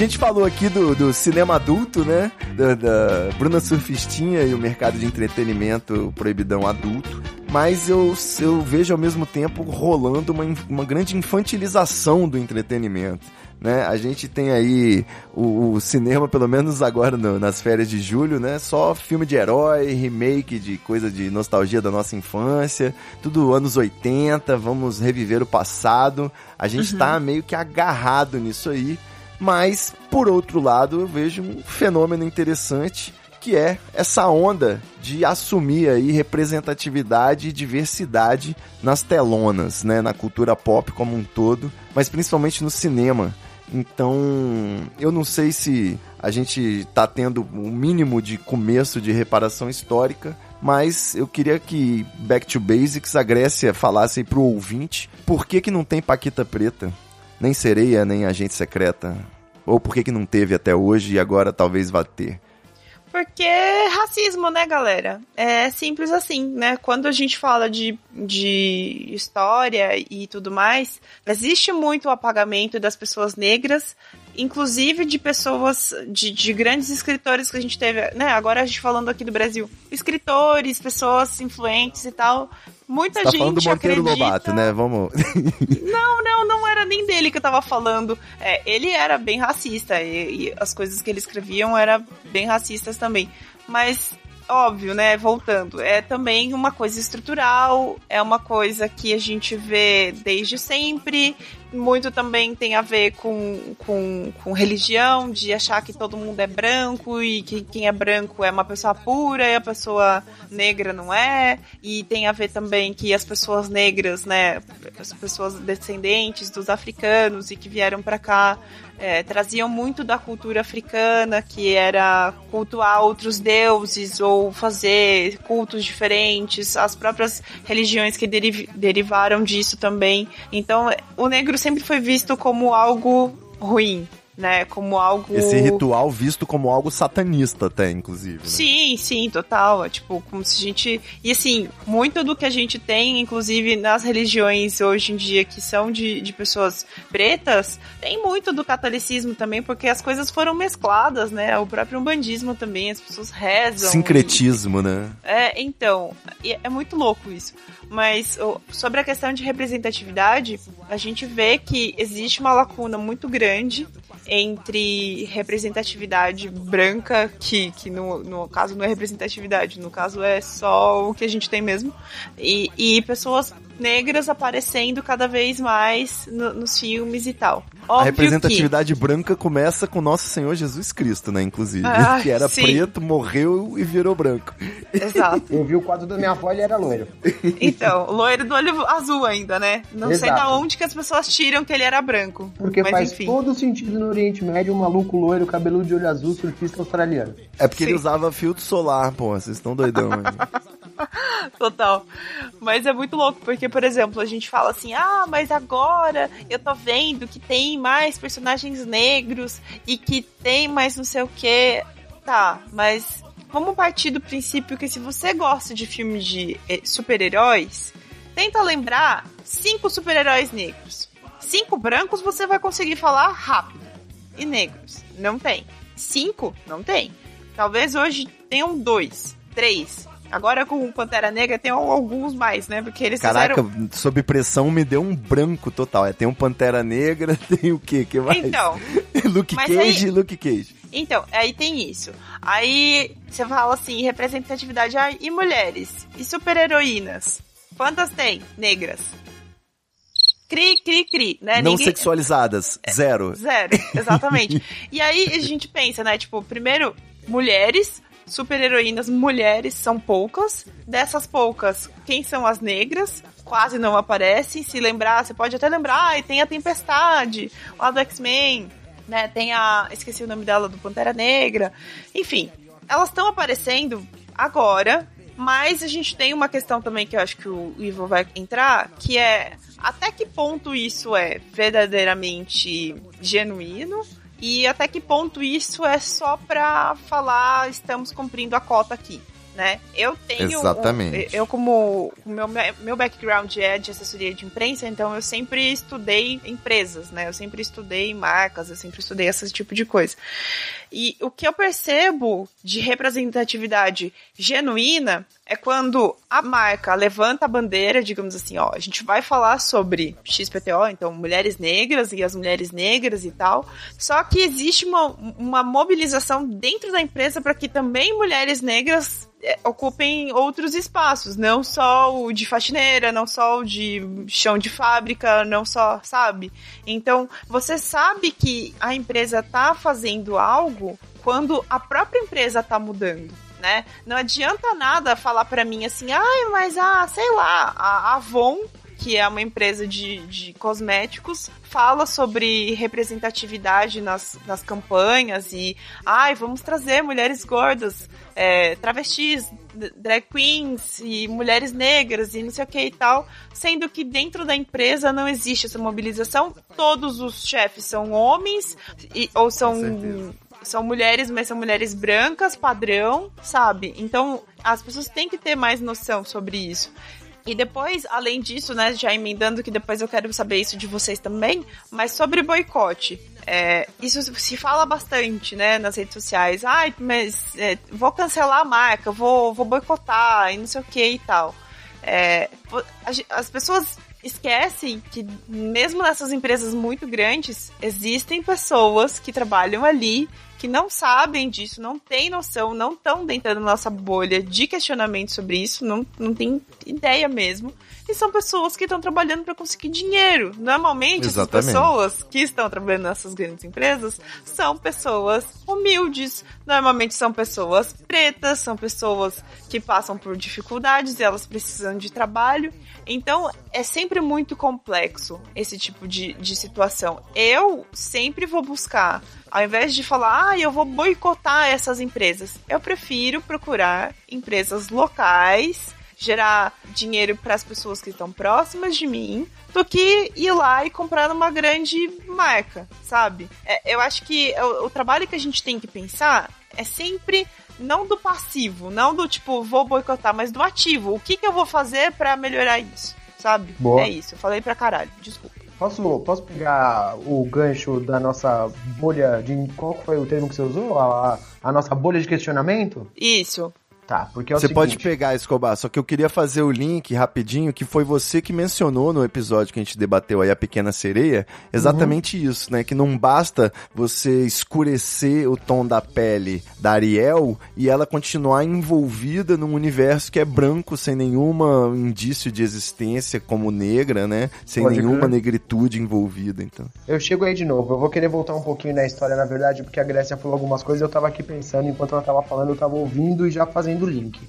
Speaker 1: Gente falou aqui do, do cinema adulto, né? Da, da Bruna Surfistinha e o mercado de entretenimento proibidão adulto. Mas eu, eu vejo ao mesmo tempo rolando uma, uma grande infantilização do entretenimento. Né? A gente tem aí o, o cinema, pelo menos agora no- nas férias de julho, né? Só filme de herói, remake de coisa de nostalgia da nossa infância, tudo anos 80, vamos reviver o passado. A gente tá meio que agarrado nisso aí. Mas, por outro lado, eu vejo um fenômeno interessante que é essa onda de assumir aí representatividade e diversidade nas telonas, né, na cultura pop como um todo, mas principalmente no cinema. Então, eu não sei se a gente tá tendo um mínimo de começo de reparação histórica, mas eu queria que Back to Basics, a Grécia, falasse aí pro ouvinte por que que não tem Paquita Preta? Nem sereia, nem agente secreta. Ou por que, que não teve até hoje e agora talvez vá ter?
Speaker 2: Porque é racismo, né, galera? É simples assim, né? Quando a gente fala de, de história e tudo mais, existe muito o apagamento das pessoas negras, inclusive de pessoas, de, de grandes escritores que a gente teve, né? Agora a gente falando aqui do Brasil. Escritores, pessoas influentes e tal. Muita
Speaker 1: Você tá
Speaker 2: gente
Speaker 1: falando do Monteiro
Speaker 2: acredita...
Speaker 1: Lobato, né? Vamos.
Speaker 2: Não, não, não era nem dele que eu tava falando. É, ele era bem racista e, e as coisas que ele escreviam eram bem racistas também. Mas, óbvio, né? Voltando, é também uma coisa estrutural, é uma coisa que a gente vê desde sempre. Muito também tem a ver com, com, com religião, de achar que todo mundo é branco e que quem é branco é uma pessoa pura e a pessoa negra não é. E tem a ver também que as pessoas negras, né, as pessoas descendentes dos africanos e que vieram para cá, é, traziam muito da cultura africana, que era cultuar outros deuses ou fazer cultos diferentes, as próprias religiões que deri derivaram disso também. Então, o negro sempre foi visto como algo ruim, né? Como algo.
Speaker 1: Esse ritual visto como algo satanista, até, inclusive. Né?
Speaker 2: Sim, sim, total. É tipo, como se a gente. E assim, muito do que a gente tem, inclusive nas religiões hoje em dia que são de, de pessoas pretas, tem muito do catolicismo também, porque as coisas foram mescladas, né? O próprio umbandismo também, as pessoas rezam.
Speaker 1: Sincretismo, né?
Speaker 2: É, então, e é muito louco isso. Mas sobre a questão de representatividade, a gente vê que existe uma lacuna muito grande entre representatividade branca, que, que no, no caso não é representatividade, no caso é só o que a gente tem mesmo, e, e pessoas negras aparecendo cada vez mais no- nos filmes e tal.
Speaker 1: a
Speaker 2: Óbvio
Speaker 1: representatividade branca começa com Nosso Senhor Jesus Cristo, né? Inclusive.
Speaker 2: Ah,
Speaker 1: que era
Speaker 2: sim.
Speaker 1: preto, morreu e virou branco.
Speaker 2: que... Exato.
Speaker 3: Eu vi o quadro da minha avó, ele era loiro.
Speaker 2: Então, loiro do olho azul ainda, né? Não sei
Speaker 3: Exato.
Speaker 2: da onde que as pessoas tiram que ele era branco.
Speaker 3: Porque
Speaker 2: Mas
Speaker 3: faz
Speaker 2: enfim.
Speaker 3: todo sentido no Oriente Médio um maluco loiro, cabelo de olho azul, surfista australiano.
Speaker 1: É porque ele
Speaker 2: Sim.
Speaker 1: usava filtro solar, pô. Vocês estão doidão.
Speaker 2: Total. Mas é muito louco, porque, por exemplo, a gente fala assim: ah, mas agora eu tô vendo que tem mais personagens negros e que tem mais não sei o que. Tá, mas vamos partir do princípio que se você gosta de filmes de eh, super-heróis, tenta lembrar cinco super-heróis negros. Cinco brancos você vai conseguir falar rápido. E negros? Não tem. Cinco? Não tem. Talvez hoje tenham dois, três. Agora com o Pantera Negra tem alguns mais, né? Porque eles
Speaker 1: Caraca,
Speaker 2: fizeram.
Speaker 1: sob pressão me deu um branco total. É, tem um Pantera Negra, tem o quê? que mais?
Speaker 2: Então,
Speaker 1: Luke Cage
Speaker 2: aí-
Speaker 1: e Luke Cage.
Speaker 2: Então, aí tem isso. Aí você fala assim, representatividade e mulheres. E super-heroínas. Quantas tem? Negras. Cri, cri, cri, né?
Speaker 1: Não
Speaker 2: Ninguém-
Speaker 1: sexualizadas, zero.
Speaker 2: Zero, exatamente. e aí a gente pensa, né? Tipo, primeiro, mulheres, super-heroínas mulheres são poucas. Dessas poucas, quem são as negras? Quase não aparecem. Se lembrar, você pode até lembrar, ah, tem a Tempestade, lá do X-Men, né? Tem a. Esqueci o nome dela, do Pantera Negra. Enfim, elas estão aparecendo agora. Mas a gente tem uma questão também que eu acho que o Ivo vai entrar, que é até que ponto isso é verdadeiramente genuíno e até que ponto isso é só pra falar estamos cumprindo a cota aqui, né? Eu tenho
Speaker 1: Exatamente.
Speaker 2: eu como o meu meu background é de assessoria de imprensa, então eu sempre estudei empresas, né? Eu sempre estudei marcas, eu sempre estudei esse tipo de coisa. E o que eu percebo de representatividade genuína é quando a marca levanta a bandeira, digamos assim, ó, a gente vai falar sobre XPTO, então mulheres negras e as mulheres negras e tal. Só que existe uma, uma mobilização dentro da empresa para que também mulheres negras é, ocupem outros espaços, não só o de faxineira, não só o de chão de fábrica, não só, sabe? Então, você sabe que a empresa tá fazendo algo quando a própria empresa tá mudando. Né? Não adianta nada falar para mim assim, ai, mas ah, sei lá, a Avon, que é uma empresa de, de cosméticos, fala sobre representatividade nas, nas campanhas e, ai, vamos trazer mulheres gordas, é, travestis, drag queens e mulheres negras e não sei o que e tal, sendo que dentro da empresa não existe essa mobilização, todos os chefes são homens e, ou são. São mulheres, mas são mulheres brancas, padrão, sabe? Então, as pessoas têm que ter mais noção sobre isso. E depois, além disso, né, já emendando que depois eu quero saber isso de vocês também, mas sobre boicote. É, isso se fala bastante, né, nas redes sociais. Ai, mas é, vou cancelar a marca, vou, vou boicotar e não sei o que e tal. É, as pessoas esquecem que mesmo nessas empresas muito grandes, existem pessoas que trabalham ali que não sabem disso, não têm noção, não estão dentro da nossa bolha de questionamento sobre isso, não, não tem ideia mesmo. E são pessoas que estão trabalhando para conseguir dinheiro. Normalmente,
Speaker 1: Exatamente.
Speaker 2: essas pessoas que estão trabalhando nessas grandes empresas são pessoas humildes, normalmente são pessoas pretas, são pessoas que passam por dificuldades e elas precisam de trabalho. Então, é sempre muito complexo esse tipo de, de situação. Eu sempre vou buscar, ao invés de falar, ah, eu vou boicotar essas empresas, eu prefiro procurar empresas locais gerar dinheiro para as pessoas que estão próximas de mim do que ir lá e comprar numa grande marca, sabe? É, eu acho que o, o trabalho que a gente tem que pensar é sempre não do passivo, não do tipo, vou boicotar, mas do ativo. O que, que eu vou fazer para melhorar isso, sabe?
Speaker 3: Boa.
Speaker 2: É isso, eu falei pra caralho, desculpa.
Speaker 3: Posso, posso pegar o gancho da nossa bolha de. Qual foi o termo que você usou? A, a nossa bolha de questionamento?
Speaker 2: Isso.
Speaker 3: Tá, porque é o
Speaker 1: Você pode
Speaker 3: seguinte,
Speaker 1: pegar, Escobar, só que eu queria fazer o link rapidinho, que foi você que mencionou no episódio que a gente debateu aí, a Pequena Sereia, exatamente
Speaker 3: Uhum.
Speaker 1: isso, né? Que não basta você escurecer o tom da pele da Ariel e ela continuar envolvida num universo que é branco, sem nenhuma indício de existência como negra, né? Sem
Speaker 3: Pode
Speaker 1: nenhuma
Speaker 3: crer.
Speaker 1: negritude envolvida, então.
Speaker 3: Eu chego aí de novo. Eu vou querer voltar um pouquinho na história, na verdade, porque a Grécia falou algumas coisas. Eu tava aqui pensando, enquanto ela tava falando, eu tava ouvindo e já fazendo o link.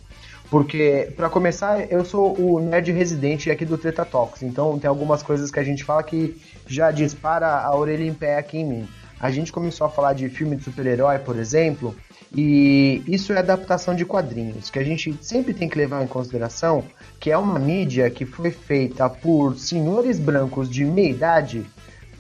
Speaker 3: Porque, pra começar, eu sou o nerd residente aqui do Treta Talks. Então, tem algumas coisas que a gente fala que já dispara a orelha em pé aqui em mim. A gente começou a falar de filme de super-herói, por exemplo, e isso é adaptação de quadrinhos, que a gente sempre tem que levar em consideração que é uma mídia que foi feita por senhores brancos de meia idade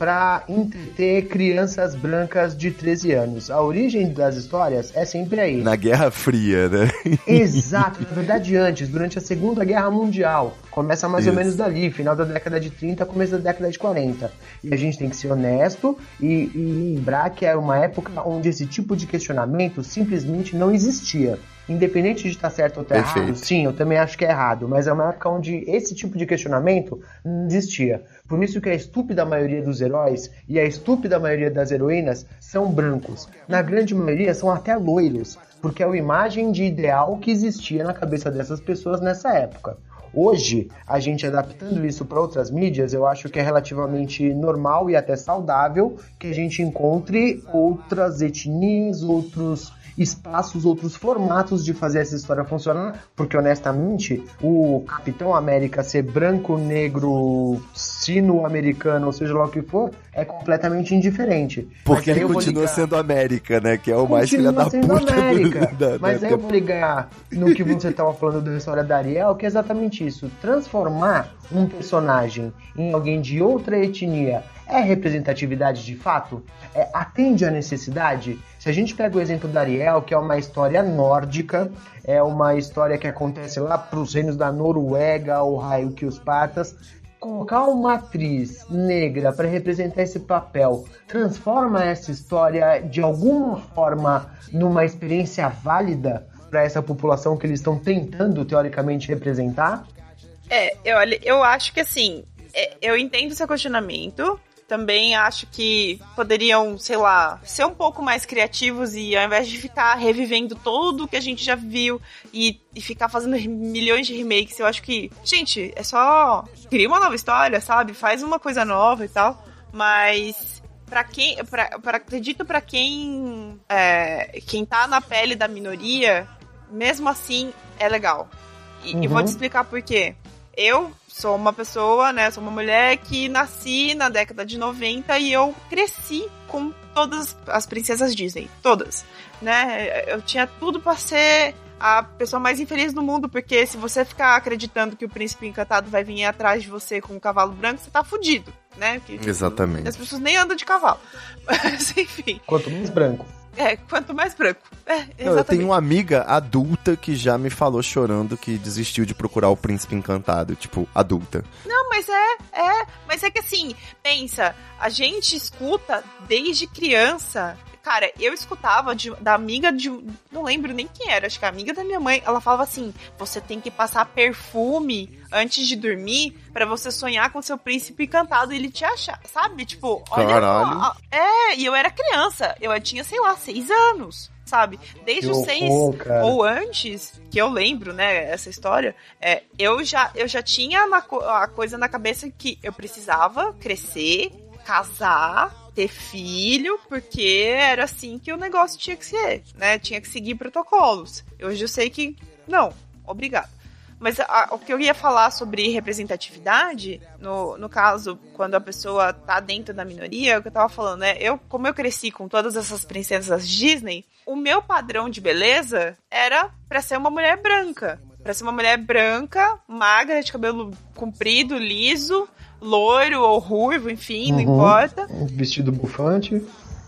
Speaker 3: para entreter crianças brancas de 13 anos. A origem das histórias é sempre aí.
Speaker 1: Na Guerra Fria, né?
Speaker 3: Exato, na verdade antes, durante a Segunda Guerra Mundial. Começa mais ou
Speaker 1: Isso.
Speaker 3: menos dali, final da década de 30, começo da década de 40. E a gente tem que ser honesto e, e lembrar que era uma época onde esse tipo de questionamento simplesmente não existia. Independente de estar certo ou estar errado,
Speaker 1: Perfeito.
Speaker 3: sim, eu também acho que é errado, mas é uma época onde esse tipo de questionamento não existia. Por isso que a estúpida maioria dos heróis e a estúpida maioria das heroínas são brancos. Na grande maioria são até loiros, porque é a imagem de ideal que existia na cabeça dessas pessoas nessa época. Hoje, a gente adaptando isso para outras mídias, eu acho que é relativamente normal e até saudável que a gente encontre outras etnias, outros espaços, outros formatos de fazer essa história funcionar, porque honestamente, o Capitão América ser branco, negro, sino-americano, ou seja lá o que for, é completamente indiferente.
Speaker 1: Porque ele continua
Speaker 3: ligar-
Speaker 1: sendo América, né? Que é o mais filha
Speaker 3: Continua
Speaker 1: da
Speaker 3: sendo
Speaker 1: puta do-
Speaker 3: América.
Speaker 1: da-
Speaker 3: Mas
Speaker 1: da-
Speaker 3: aí eu vou ligar no que você estava falando da história da Ariel, que é exatamente isso. Transformar um personagem em alguém de outra etnia é representatividade de fato? É, atende à necessidade? Se a gente pega o exemplo da Ariel, que é uma história nórdica, é uma história que acontece lá para os reinos da Noruega, o raio que os patas, colocar uma atriz negra para representar esse papel transforma essa história de alguma forma numa experiência válida para essa população que eles estão tentando teoricamente representar?
Speaker 2: É, eu, eu acho que assim, é, eu entendo seu questionamento. Também acho que poderiam, sei lá, ser um pouco mais criativos e ao invés de ficar revivendo tudo que a gente já viu e, e ficar fazendo milhões de remakes, eu acho que, gente, é só cria uma nova história, sabe? Faz uma coisa nova e tal. Mas Pra quem, pra, pra, acredito pra quem é, quem tá na pele da minoria, mesmo assim é legal. E, e vou
Speaker 3: Uhum.
Speaker 2: te explicar por quê. Eu sou uma pessoa, né, sou uma mulher que nasci na década de 90 e eu cresci com todas as princesas Disney, todas, né? Eu tinha tudo pra ser a pessoa mais infeliz do mundo, porque se você ficar acreditando que o príncipe encantado vai vir atrás de você com um cavalo branco, você tá fudido, né? Que,
Speaker 1: Exatamente.
Speaker 2: as pessoas nem andam de cavalo. Mas, enfim,
Speaker 3: Quanto mais branco.
Speaker 2: É, quanto mais branco. É,
Speaker 1: Não, eu tenho uma amiga adulta que já me falou chorando que desistiu de procurar o príncipe encantado, tipo, adulta.
Speaker 2: Não, mas é, é. Mas é que assim, pensa, a gente escuta desde criança. Cara, eu escutava de- da amiga de. Não lembro nem quem era, acho que a amiga da minha mãe. Ela falava assim: você tem que passar perfume antes de dormir pra você sonhar com seu príncipe encantado e ele te achar. Sabe? Tipo, olha.
Speaker 1: Caralho.
Speaker 2: só, É, e eu era criança. Eu tinha, sei lá, seis anos. Sabe? Desde
Speaker 3: Que
Speaker 2: os seis
Speaker 3: horror, cara.
Speaker 2: ou antes, que eu lembro, né, essa história, é, eu já eu já tinha na co- a coisa na cabeça que eu precisava crescer, casar, ter filho, porque era assim que o negócio tinha que ser, né? Tinha que seguir protocolos. Hoje eu sei que não, obrigado. Mas a- o que eu ia falar sobre representatividade, no, no caso, quando a pessoa tá dentro da minoria, é o que eu tava falando, né? Eu, como eu cresci com todas essas princesas Disney, o meu padrão de beleza era pra ser uma mulher branca. Pra ser uma mulher branca, magra, de cabelo comprido, liso, loiro ou ruivo, enfim, não
Speaker 3: Uhum.
Speaker 2: importa.
Speaker 3: Um vestido bufante.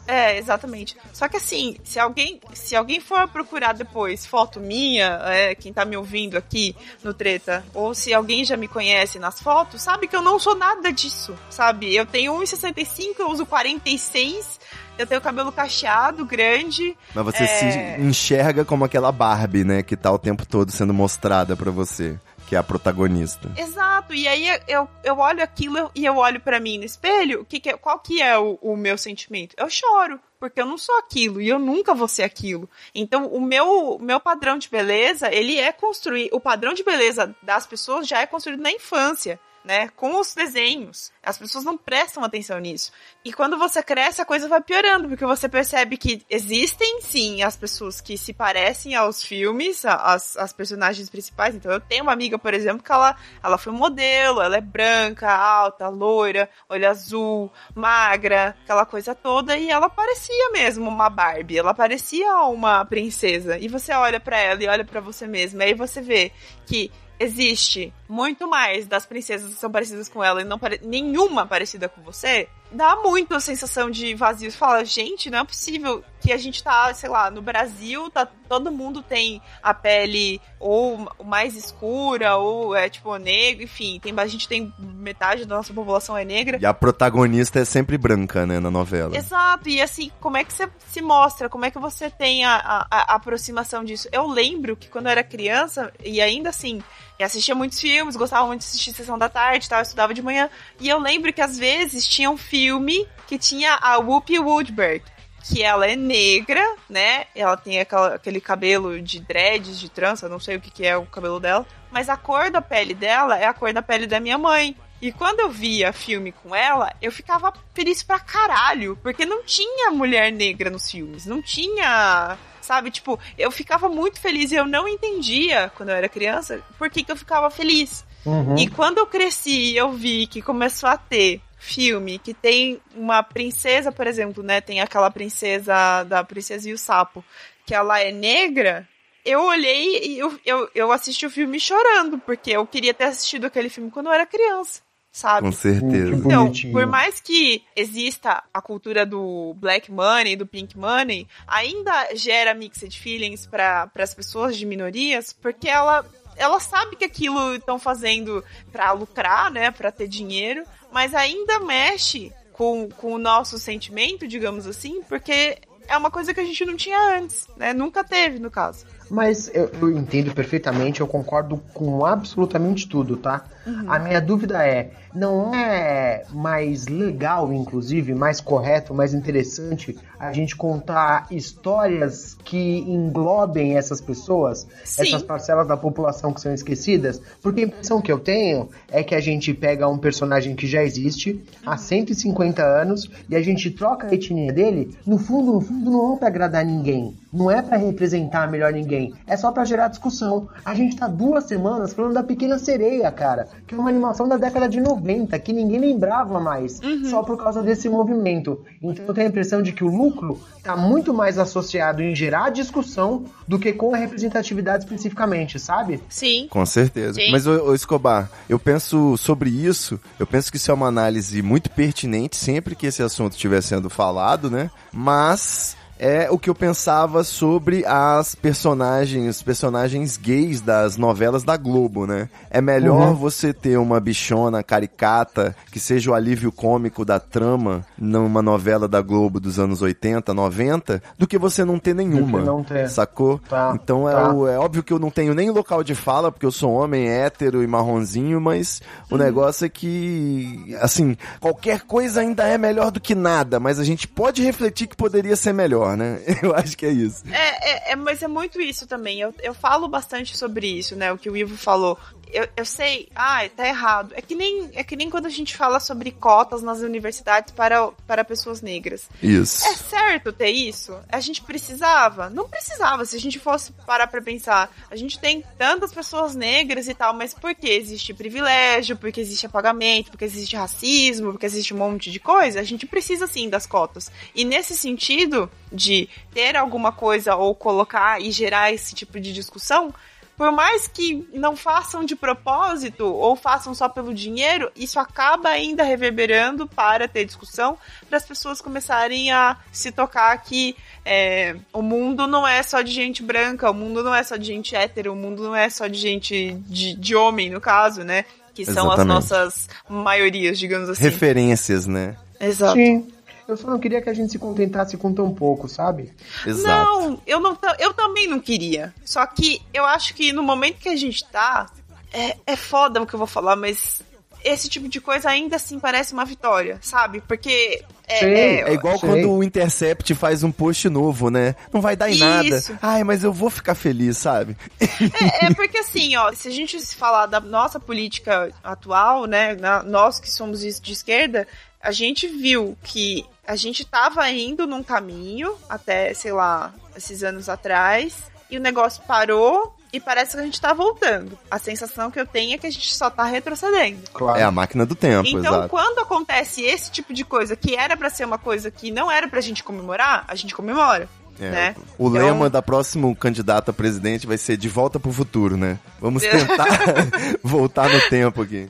Speaker 2: É, exatamente. Só que assim, se alguém, se alguém for procurar depois foto minha, é, quem tá me ouvindo aqui no Treta, ou se alguém já me conhece nas fotos, sabe que eu não sou nada disso, sabe? Eu tenho 1,65, eu uso 46, eu tenho cabelo cacheado, grande.
Speaker 1: Mas você
Speaker 2: É.
Speaker 1: se enxerga como aquela Barbie, né? Que tá o tempo todo sendo mostrada pra você, que é a protagonista.
Speaker 2: Exato. E aí eu, eu olho aquilo e eu olho pra mim no espelho, que que é- qual que é o, o meu sentimento? Eu choro. Porque eu não sou aquilo e eu nunca vou ser aquilo. Então, o meu, meu padrão de beleza, ele é construído. O padrão de beleza das pessoas já é construído na infância, né? Com os desenhos. As pessoas não prestam atenção nisso. E quando você cresce, a coisa vai piorando, porque você percebe que existem sim as pessoas que se parecem aos filmes, as, as personagens principais. Então, eu tenho uma amiga, por exemplo, que ela, ela foi modelo, ela é branca, alta, loira, olho azul, magra, aquela coisa toda, e ela parecia mesmo uma Barbie, ela parecia uma princesa. E você olha pra ela e olha pra você mesmo, e aí você vê que existe muito mais das princesas que são parecidas com ela e não pare... nenhuma parecida com você, dá muito a sensação de vazio. Você fala, gente, não é possível que a gente tá, sei lá, no Brasil, tá, todo mundo tem a pele ou mais escura, ou é tipo negro, enfim, tem, a gente tem metade da nossa população é negra.
Speaker 1: E a protagonista é sempre branca, né, na novela.
Speaker 2: Exato, e assim, como é que você se mostra? Como é que você tem a, a, a aproximação disso? Eu lembro que quando eu era criança, e ainda assim, eu assistia muitos filmes, gostava muito de assistir Sessão da Tarde, tal, eu estudava de manhã. E eu lembro que às vezes tinha um filme que tinha a Whoopi Woodberg, que ela é negra, né? Ela tem aquela, aquele cabelo de dreads, de trança, não sei o que, que é o cabelo dela. Mas a cor da pele dela é a cor da pele da minha mãe. E quando eu via filme com ela, eu ficava feliz pra caralho, porque não tinha mulher negra nos filmes, não tinha sabe? Tipo, eu ficava muito feliz e eu não entendia, quando eu era criança, por que, que eu ficava feliz. Uhum. E quando eu cresci eu vi que começou a ter filme que tem uma princesa, por exemplo, né? Tem aquela princesa da Princesa e o Sapo, que ela é negra. Eu olhei e eu, eu, eu assisti o filme chorando, porque eu queria ter assistido aquele filme quando eu era criança sabe?
Speaker 1: Com certeza.
Speaker 2: Então, por mais que exista a cultura do black money, do pink money, ainda gera mixed feelings para as pessoas de minorias, porque ela ela sabe que aquilo estão fazendo para lucrar, né, para ter dinheiro, mas ainda mexe com, com o nosso sentimento, digamos assim, porque é uma coisa que a gente não tinha antes, né? Nunca teve, no caso.
Speaker 3: Mas eu, eu, entendo perfeitamente, eu concordo com absolutamente tudo, tá? Uhum. A minha dúvida é, não é mais legal, inclusive, mais correto, mais interessante a gente contar histórias que englobem essas pessoas, Sim. essas parcelas da população que são esquecidas? Porque a impressão que eu tenho é que a gente pega um personagem que já existe há 150 anos e a gente troca a etnia dele, no fundo, no fundo não é pra agradar ninguém, não é para representar melhor ninguém, é só para gerar discussão. A gente tá duas semanas falando da Pequena Sereia, cara, que é uma animação da década de 90 90 que ninguém lembrava mais, uhum. só por causa desse movimento. Então eu tenho a impressão de que o lucro está muito mais associado em gerar discussão do que com a representatividade especificamente, sabe?
Speaker 2: Sim.
Speaker 1: Com certeza. Sim. Mas, ô, ô, Escobar, eu penso sobre isso, eu penso que isso é uma análise muito pertinente sempre que esse assunto estiver sendo falado, né? Mas é o que eu pensava sobre as personagens, personagens gays das novelas da Globo, né? É melhor uhum. você ter uma bichona caricata que seja o alívio cômico da trama numa novela da Globo dos anos 80, 90, do que você não ter nenhuma.
Speaker 3: Não ter.
Speaker 1: Sacou? Tá, então é tá. O, é óbvio que eu não tenho nem local de fala, porque eu sou homem hétero e marronzinho, mas o negócio é que, assim, qualquer coisa ainda é melhor do que nada, mas a gente pode refletir que poderia ser melhor né? Eu acho que é isso.
Speaker 2: É, é, é, mas é muito isso também. Eu, eu falo bastante sobre isso, né? O que o Ivo falou. Eu, eu sei, ah, tá errado. É que, nem, é que nem quando a gente fala sobre cotas nas universidades para, para pessoas negras.
Speaker 1: Isso.
Speaker 2: É certo ter isso? A gente precisava? Não precisava, se a gente fosse parar pra pensar. A gente tem tantas pessoas negras e tal, mas por que existe privilégio? Porque existe apagamento? Porque existe racismo? Porque existe um monte de coisa? A gente precisa sim das cotas. E nesse sentido, de ter alguma coisa ou colocar e gerar esse tipo de discussão, por mais que não façam de propósito ou façam só pelo dinheiro, isso acaba ainda reverberando para ter discussão, para as pessoas começarem a se tocar que é, o mundo não é só de gente branca, o mundo não é só de gente hétero, o mundo não é só de gente de, de homem, no caso, né? Que são Exatamente. as nossas maiorias, digamos assim.
Speaker 1: Referências, né?
Speaker 2: Exato.
Speaker 3: Sim. Eu só não queria que a gente se contentasse com tão pouco, sabe?
Speaker 1: Exato.
Speaker 2: Não, eu, não, eu também não queria. Só que eu acho que no momento que a gente tá, é, é foda o que eu vou falar, mas esse tipo de coisa ainda assim parece uma vitória, sabe? Porque é,
Speaker 1: Sim, é, é, igual sei. quando o Intercept faz um post novo, né? Não vai dar em Isso. nada. Ai, mas eu vou ficar feliz, sabe?
Speaker 2: É, é, porque assim, ó, se a gente falar da nossa política atual, né? nós que somos de esquerda, a gente viu que a gente tava indo num caminho até, sei lá, esses anos atrás, e o negócio parou e parece que a gente tá voltando. A sensação que eu tenho é que a gente só tá retrocedendo.
Speaker 1: Claro. É a máquina do tempo,
Speaker 2: Então,
Speaker 1: exato.
Speaker 2: quando acontece esse tipo de coisa que era para ser uma coisa que não era pra gente comemorar, a gente comemora. É, né?
Speaker 1: O então... lema da próxima candidata a presidente vai ser de volta pro futuro, né? Vamos tentar voltar no tempo aqui.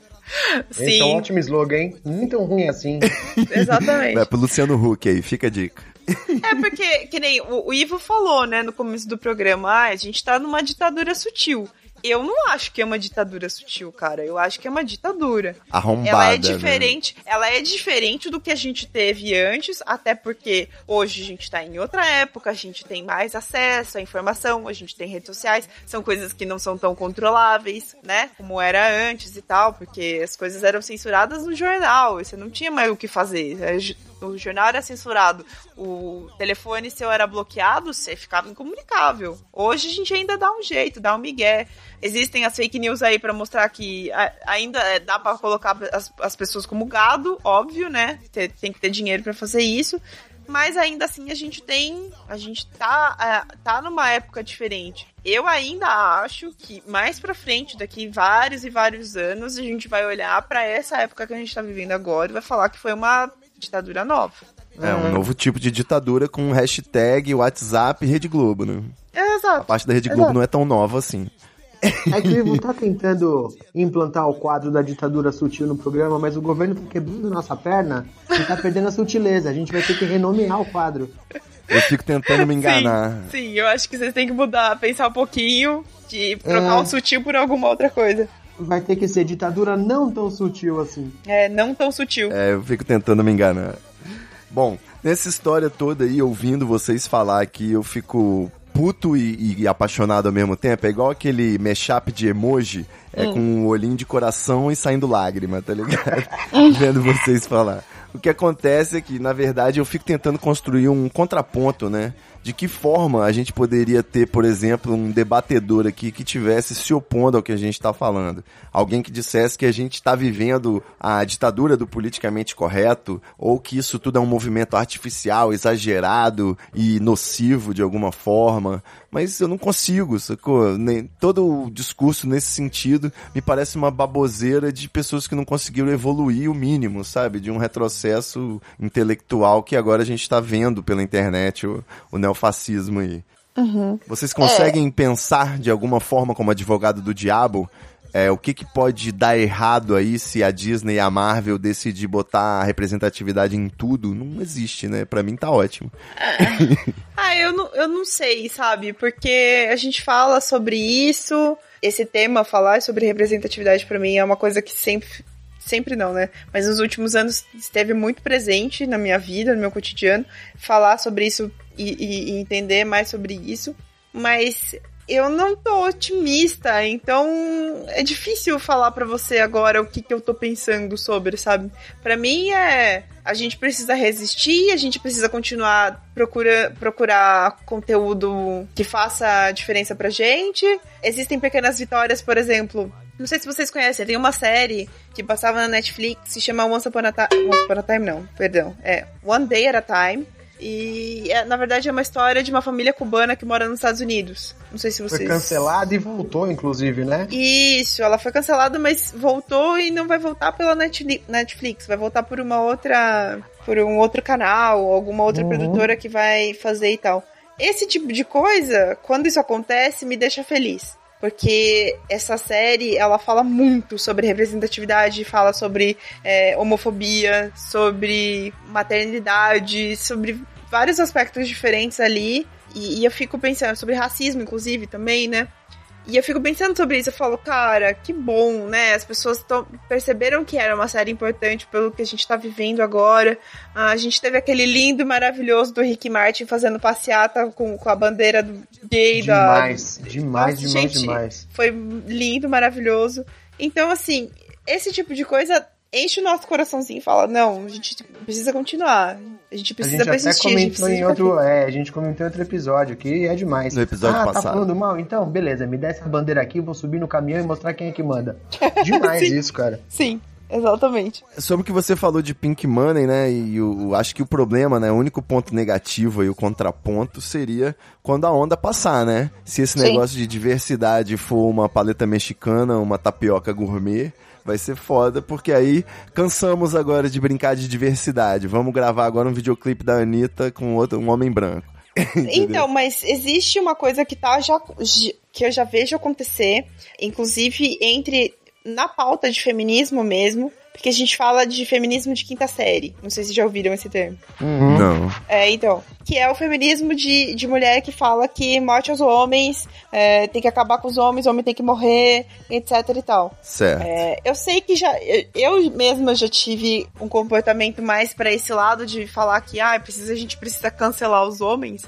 Speaker 3: Esse é um
Speaker 2: Sim,
Speaker 3: ótimo slogan, hein? Nem tão ruim assim.
Speaker 2: exatamente.
Speaker 1: Vai pro Luciano Huck aí, fica a dica.
Speaker 2: É porque, que nem o, o Ivo falou, né, no começo do programa, ah, a gente tá numa ditadura sutil. Eu não acho que é uma ditadura sutil, cara. Eu acho que é uma ditadura.
Speaker 1: Arrombada.
Speaker 2: Ela é
Speaker 1: né?
Speaker 2: diferente, ela é diferente do que a gente teve antes, até porque hoje a gente tá em outra época, a gente tem mais acesso à informação, a gente tem redes sociais, são coisas que não são tão controláveis, né? Como era antes e tal, porque as coisas eram censuradas no jornal, e você não tinha mais o que fazer. O jornal era censurado, o telefone seu era bloqueado, você ficava incomunicável. Hoje a gente ainda dá um jeito, dá um migué. Existem as fake news aí pra mostrar que ainda é- dá pra colocar as, as pessoas como gado, óbvio, né? Tem, que ter dinheiro pra fazer isso. Mas ainda assim a gente tem. A gente tá, é, tá numa época diferente. Eu ainda acho que mais pra frente, daqui vários e vários anos, a gente vai olhar pra essa época que a gente tá vivendo agora e vai falar que foi uma ditadura nova.
Speaker 1: É, um novo tipo de ditadura com hashtag, WhatsApp e Rede Globo, né?
Speaker 2: É,
Speaker 1: A
Speaker 2: exato.
Speaker 1: parte da Rede Globo
Speaker 2: Exato.
Speaker 1: não é tão nova assim.
Speaker 3: É que o Ivo tá tentando implantar o quadro da ditadura sutil no programa, mas o governo tá quebrando nossa perna e tá perdendo a sutileza. A gente vai ter que renomear o quadro.
Speaker 1: Eu fico tentando me enganar.
Speaker 2: Sim, sim, eu acho que vocês têm que mudar, pensar um pouquinho de trocar
Speaker 3: É.
Speaker 2: o sutil por alguma outra coisa.
Speaker 3: Vai ter que ser ditadura não tão sutil assim.
Speaker 2: É, não tão sutil.
Speaker 1: É, eu fico tentando me enganar. Bom, nessa história toda aí, ouvindo vocês falar aqui, eu fico puto e, e apaixonado ao mesmo tempo. É igual aquele mashup de emoji, é com um olhinho de coração e saindo lágrima, tá ligado? Vendo vocês falar. O que acontece é que, na verdade, eu fico tentando construir um contraponto, né? De que forma a gente poderia ter, por exemplo, um debatedor aqui que tivesse se opondo ao que a gente está falando. Alguém que dissesse que a gente está vivendo a ditadura do politicamente correto, ou que isso tudo é um movimento artificial, exagerado e nocivo de alguma forma. Mas eu não consigo, sacou? Nem, todo o discurso nesse sentido me parece uma baboseira de pessoas que não conseguiram evoluir o mínimo, sabe? De um retrocesso intelectual que agora a gente está vendo pela internet, o, o neofascismo aí. Vocês conseguem pensar de alguma forma como advogado do diabo? É, o que, que pode dar errado aí se a Disney e a Marvel decidir botar a representatividade em tudo? Não existe, né? Pra mim tá ótimo.
Speaker 2: Ah, eu não, eu não sei, sabe? Porque a gente fala sobre isso, esse tema, falar sobre representatividade pra mim é uma coisa que sempre. Sempre não, né? Mas nos últimos anos esteve muito presente na minha vida, no meu cotidiano, falar sobre isso e, e- entender mais sobre isso. Mas eu não tô otimista, então é difícil falar pra você agora o que, que eu tô pensando sobre, sabe? Pra mim é a gente precisa resistir, a gente precisa continuar procura, procurar conteúdo que faça diferença pra gente. Existem pequenas vitórias, por exemplo. Não sei se vocês conhecem, tem uma série que passava na Netflix, se chama Once Upon a Time. Once Upon a Time, não, perdão. É One Day at a Time. E é, na verdade é uma história de uma família cubana que mora nos Estados Unidos. Não sei se vocês.
Speaker 3: Foi cancelado e voltou, inclusive, né?
Speaker 2: Isso, ela foi cancelada, mas voltou e não vai voltar pela Netfli- Netflix, vai voltar por uma outra. por um outro canal, alguma outra
Speaker 3: Uhum.
Speaker 2: produtora que vai fazer e tal. Esse tipo de coisa, quando isso acontece, me deixa feliz. Porque essa série, ela fala muito sobre representatividade, fala sobre é, homofobia, sobre maternidade, sobre vários aspectos diferentes ali. E, e eu fico pensando sobre racismo, inclusive, também, né? E eu fico pensando sobre isso, eu falo, cara, que bom, né? As pessoas tão, perceberam que era uma série importante pelo que a gente tá vivendo agora. Ah, a gente teve aquele lindo, maravilhoso do Rick Martin fazendo passeata com, com a bandeira do gay
Speaker 3: Demais,
Speaker 2: da.
Speaker 3: demais,
Speaker 2: Nossa,
Speaker 3: demais,
Speaker 2: gente,
Speaker 3: demais.
Speaker 2: Foi lindo, maravilhoso. Então, assim, esse tipo de coisa enche o nosso coraçãozinho e fala, não, a gente precisa continuar. A gente
Speaker 3: A
Speaker 2: precisa
Speaker 3: gente até
Speaker 2: persistir, a gente
Speaker 3: comentou em outro, é, a gente comentou em outro episódio que é demais.
Speaker 1: No episódio
Speaker 3: ah,
Speaker 1: passado.
Speaker 3: tá falando mal? Então, beleza, me dá essa bandeira aqui, eu vou subir no caminhão e mostrar quem é que manda. Demais
Speaker 2: Sim.
Speaker 3: isso, cara.
Speaker 2: Sim, exatamente.
Speaker 1: Sobre o que você falou de Pink Money, né? E o, acho que o problema, né? O único ponto negativo e o contraponto seria quando a onda passar, né? Se esse
Speaker 2: Sim.
Speaker 1: negócio de diversidade for uma paleta mexicana, uma tapioca gourmet, vai ser foda, porque aí cansamos agora de brincar de diversidade. Vamos gravar agora um videoclipe da Anitta com outro, um homem branco.
Speaker 2: Então, mas existe uma coisa que tá já que eu já vejo acontecer, inclusive entre na pauta de feminismo mesmo, porque a gente fala de feminismo de quinta série. Não sei se já ouviram esse termo.
Speaker 1: Não.
Speaker 2: É, então. Que é o feminismo de, de mulher que fala que morte aos homens, é, tem que acabar com os homens, o homem tem que morrer, etc e tal.
Speaker 1: Certo.
Speaker 2: É, eu sei que já. eu- Eu mesma já tive um comportamento mais pra esse lado de falar que ah, precisa, a gente precisa cancelar os homens.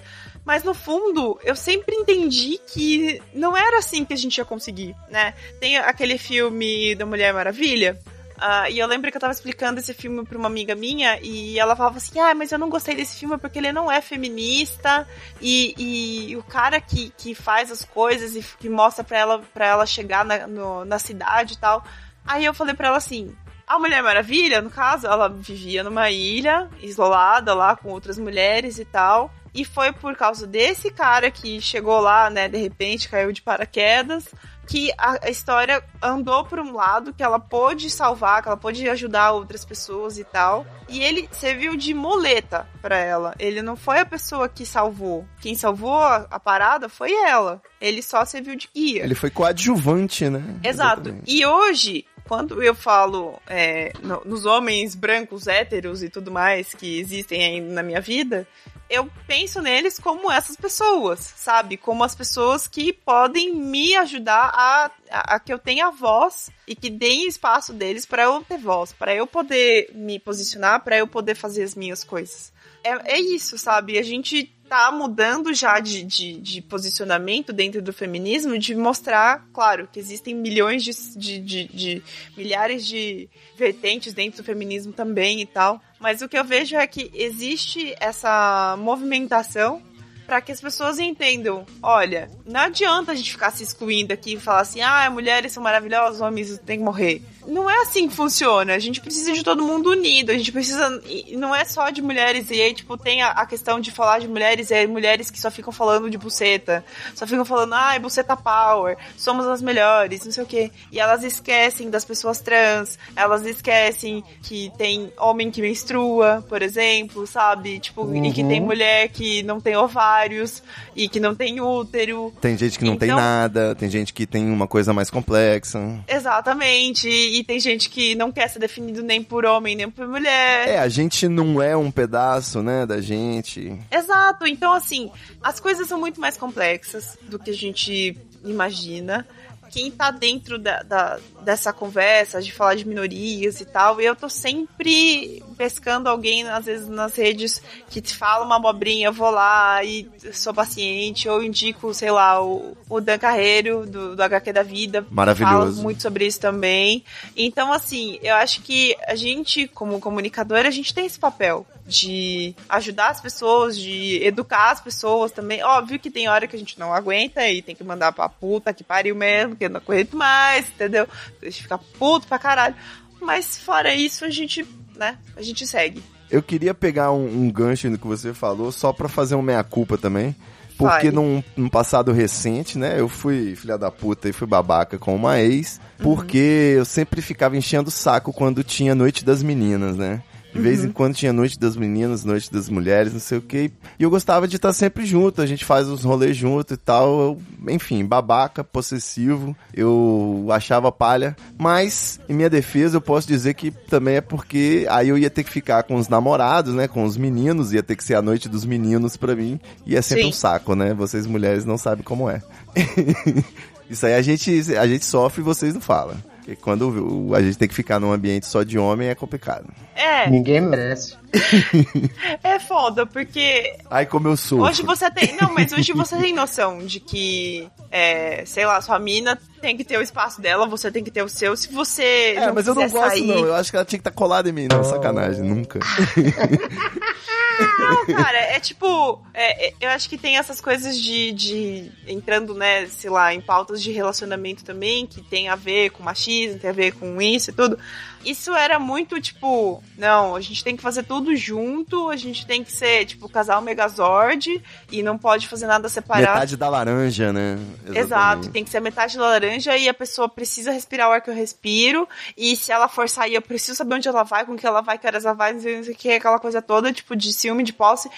Speaker 2: Mas no fundo, eu sempre entendi que não era assim que a gente ia conseguir, né? Tem aquele filme da Mulher Maravilha. Ah, e eu lembro que eu tava explicando esse filme pra uma amiga minha e ela falava assim: Ah, mas eu não gostei desse filme porque ele não é feminista e, e o cara que, que faz as coisas e que mostra pra ela, pra ela chegar na, no- na cidade e tal. Aí eu falei pra ela assim: a Mulher Maravilha, no caso, ela vivia numa ilha, isolada lá com outras mulheres e tal. E foi por causa desse cara que chegou lá, né, de repente, caiu de paraquedas, que a, história andou por um lado, que ela pôde salvar, que ela pôde ajudar outras pessoas e tal. E ele serviu de muleta pra ela. Ele não foi a pessoa que salvou. Quem salvou a, a parada foi ela. Ele só serviu de guia.
Speaker 1: Ele foi coadjuvante, né?
Speaker 2: Exato.
Speaker 1: Exatamente.
Speaker 2: E hoje, quando eu falo é, no- nos homens brancos, héteros e tudo mais que existem ainda na minha vida, eu penso neles como essas pessoas, sabe? Como as pessoas que podem me ajudar a, a, a que eu tenha voz e que deem espaço deles para eu ter voz, para eu poder me posicionar, para eu poder fazer as minhas coisas. É, é isso, sabe? A gente tá mudando já de, de, de posicionamento dentro do feminismo, de mostrar, claro, que existem milhões de, de, de, milhares de vertentes dentro do feminismo também e tal. Mas o que eu vejo é que existe essa movimentação para que as pessoas entendam, olha, não adianta a gente ficar se excluindo aqui e falar assim, ah, mulheres são maravilhosas, homens têm que morrer. Não é assim que funciona. A gente precisa de todo mundo unido. A gente precisa. Não é só de mulheres. E aí, tipo, tem a, a questão de falar de mulheres e mulheres que só ficam falando de buceta. Só ficam falando, ai, buceta power, somos as melhores, não sei o quê. E elas esquecem das pessoas trans. Elas esquecem que tem homem que menstrua, por exemplo, sabe? Tipo, e que tem mulher que não tem ovários e que não tem útero.
Speaker 1: Tem gente que não tem
Speaker 2: Então-
Speaker 1: nada, tem gente que tem uma coisa mais complexa.
Speaker 2: Exatamente. E tem gente que não quer ser definido nem por homem, nem por mulher.
Speaker 1: É, a gente não é um pedaço, né, da gente.
Speaker 2: Exato. Então, assim, as coisas são muito mais complexas do que a gente imagina. Quem tá dentro da, da- dessa conversa, de falar de minorias e tal, eu tô sempre pescando alguém, às vezes, nas redes que te fala uma abobrinha, eu vou lá e sou paciente, ou indico, sei lá, o, o Dan Carreiro, do, do HQ da Vida.
Speaker 1: Maravilhoso.
Speaker 2: Fala muito sobre isso também. Então, assim, eu acho que a gente, como comunicador, a gente tem esse papel de ajudar as pessoas, de educar as pessoas também. Óbvio que tem hora que a gente não aguenta e tem que mandar pra puta que pariu mesmo, que eu não aguento mais, entendeu? A gente fica puto pra caralho. Mas fora isso, a gente, né, a gente segue.
Speaker 1: Eu queria pegar um, um gancho no que você falou, só pra fazer um meia-culpa também. Porque num, num passado recente, né, eu fui filha da puta e fui babaca com uma ex, porque eu sempre ficava enchendo o saco quando tinha Noite das Meninas, né? De vez em quando tinha Noite das Meninas, Noite das Mulheres, não sei o quê. E eu gostava de estar sempre junto, a gente faz os rolês junto e tal. Eu, enfim, babaca, possessivo, eu achava palha. Mas, em minha defesa, eu posso dizer que também é porque aí eu ia ter que ficar com os namorados, né? Com os meninos, ia ter que ser a noite dos meninos pra mim. E é sempre
Speaker 2: Sim.
Speaker 1: um saco, né? Vocês mulheres não sabem como é. Isso aí a gente, a gente sofre e vocês não falam. Porque quando o- a gente tem que ficar num ambiente só de homem é complicado.
Speaker 2: É,
Speaker 3: Ninguém merece.
Speaker 2: é foda, porque
Speaker 1: Ai, como eu sou.
Speaker 2: Hoje você tem. Não, mas hoje você tem noção de que, é, sei lá, sua mina tem que ter o espaço dela, você tem que ter o seu. Se você.
Speaker 1: É, mas eu não gosto,
Speaker 2: sair,
Speaker 1: não. Eu acho que ela tinha que estar colada em mim. Não, sacanagem, nunca.
Speaker 2: Não, cara, é tipo. é, é, eu acho que tem essas coisas de, de. Entrando, né, sei lá, em pautas de relacionamento também, que tem a ver com machismo, tem a ver com isso e tudo. Isso era muito tipo. Não, a gente tem que fazer tudo junto, a gente tem que ser, tipo, casal Megazord e não pode fazer nada separado.
Speaker 1: Metade da laranja, né?
Speaker 2: Exato,
Speaker 1: Exatamente.
Speaker 2: tem que ser a metade da laranja e a pessoa precisa respirar o ar que eu respiro. E se ela for sair, eu preciso saber onde ela vai, com que ela vai, que horas ela vai, não sei o que, aquela coisa toda, tipo, de ciúme, de posse.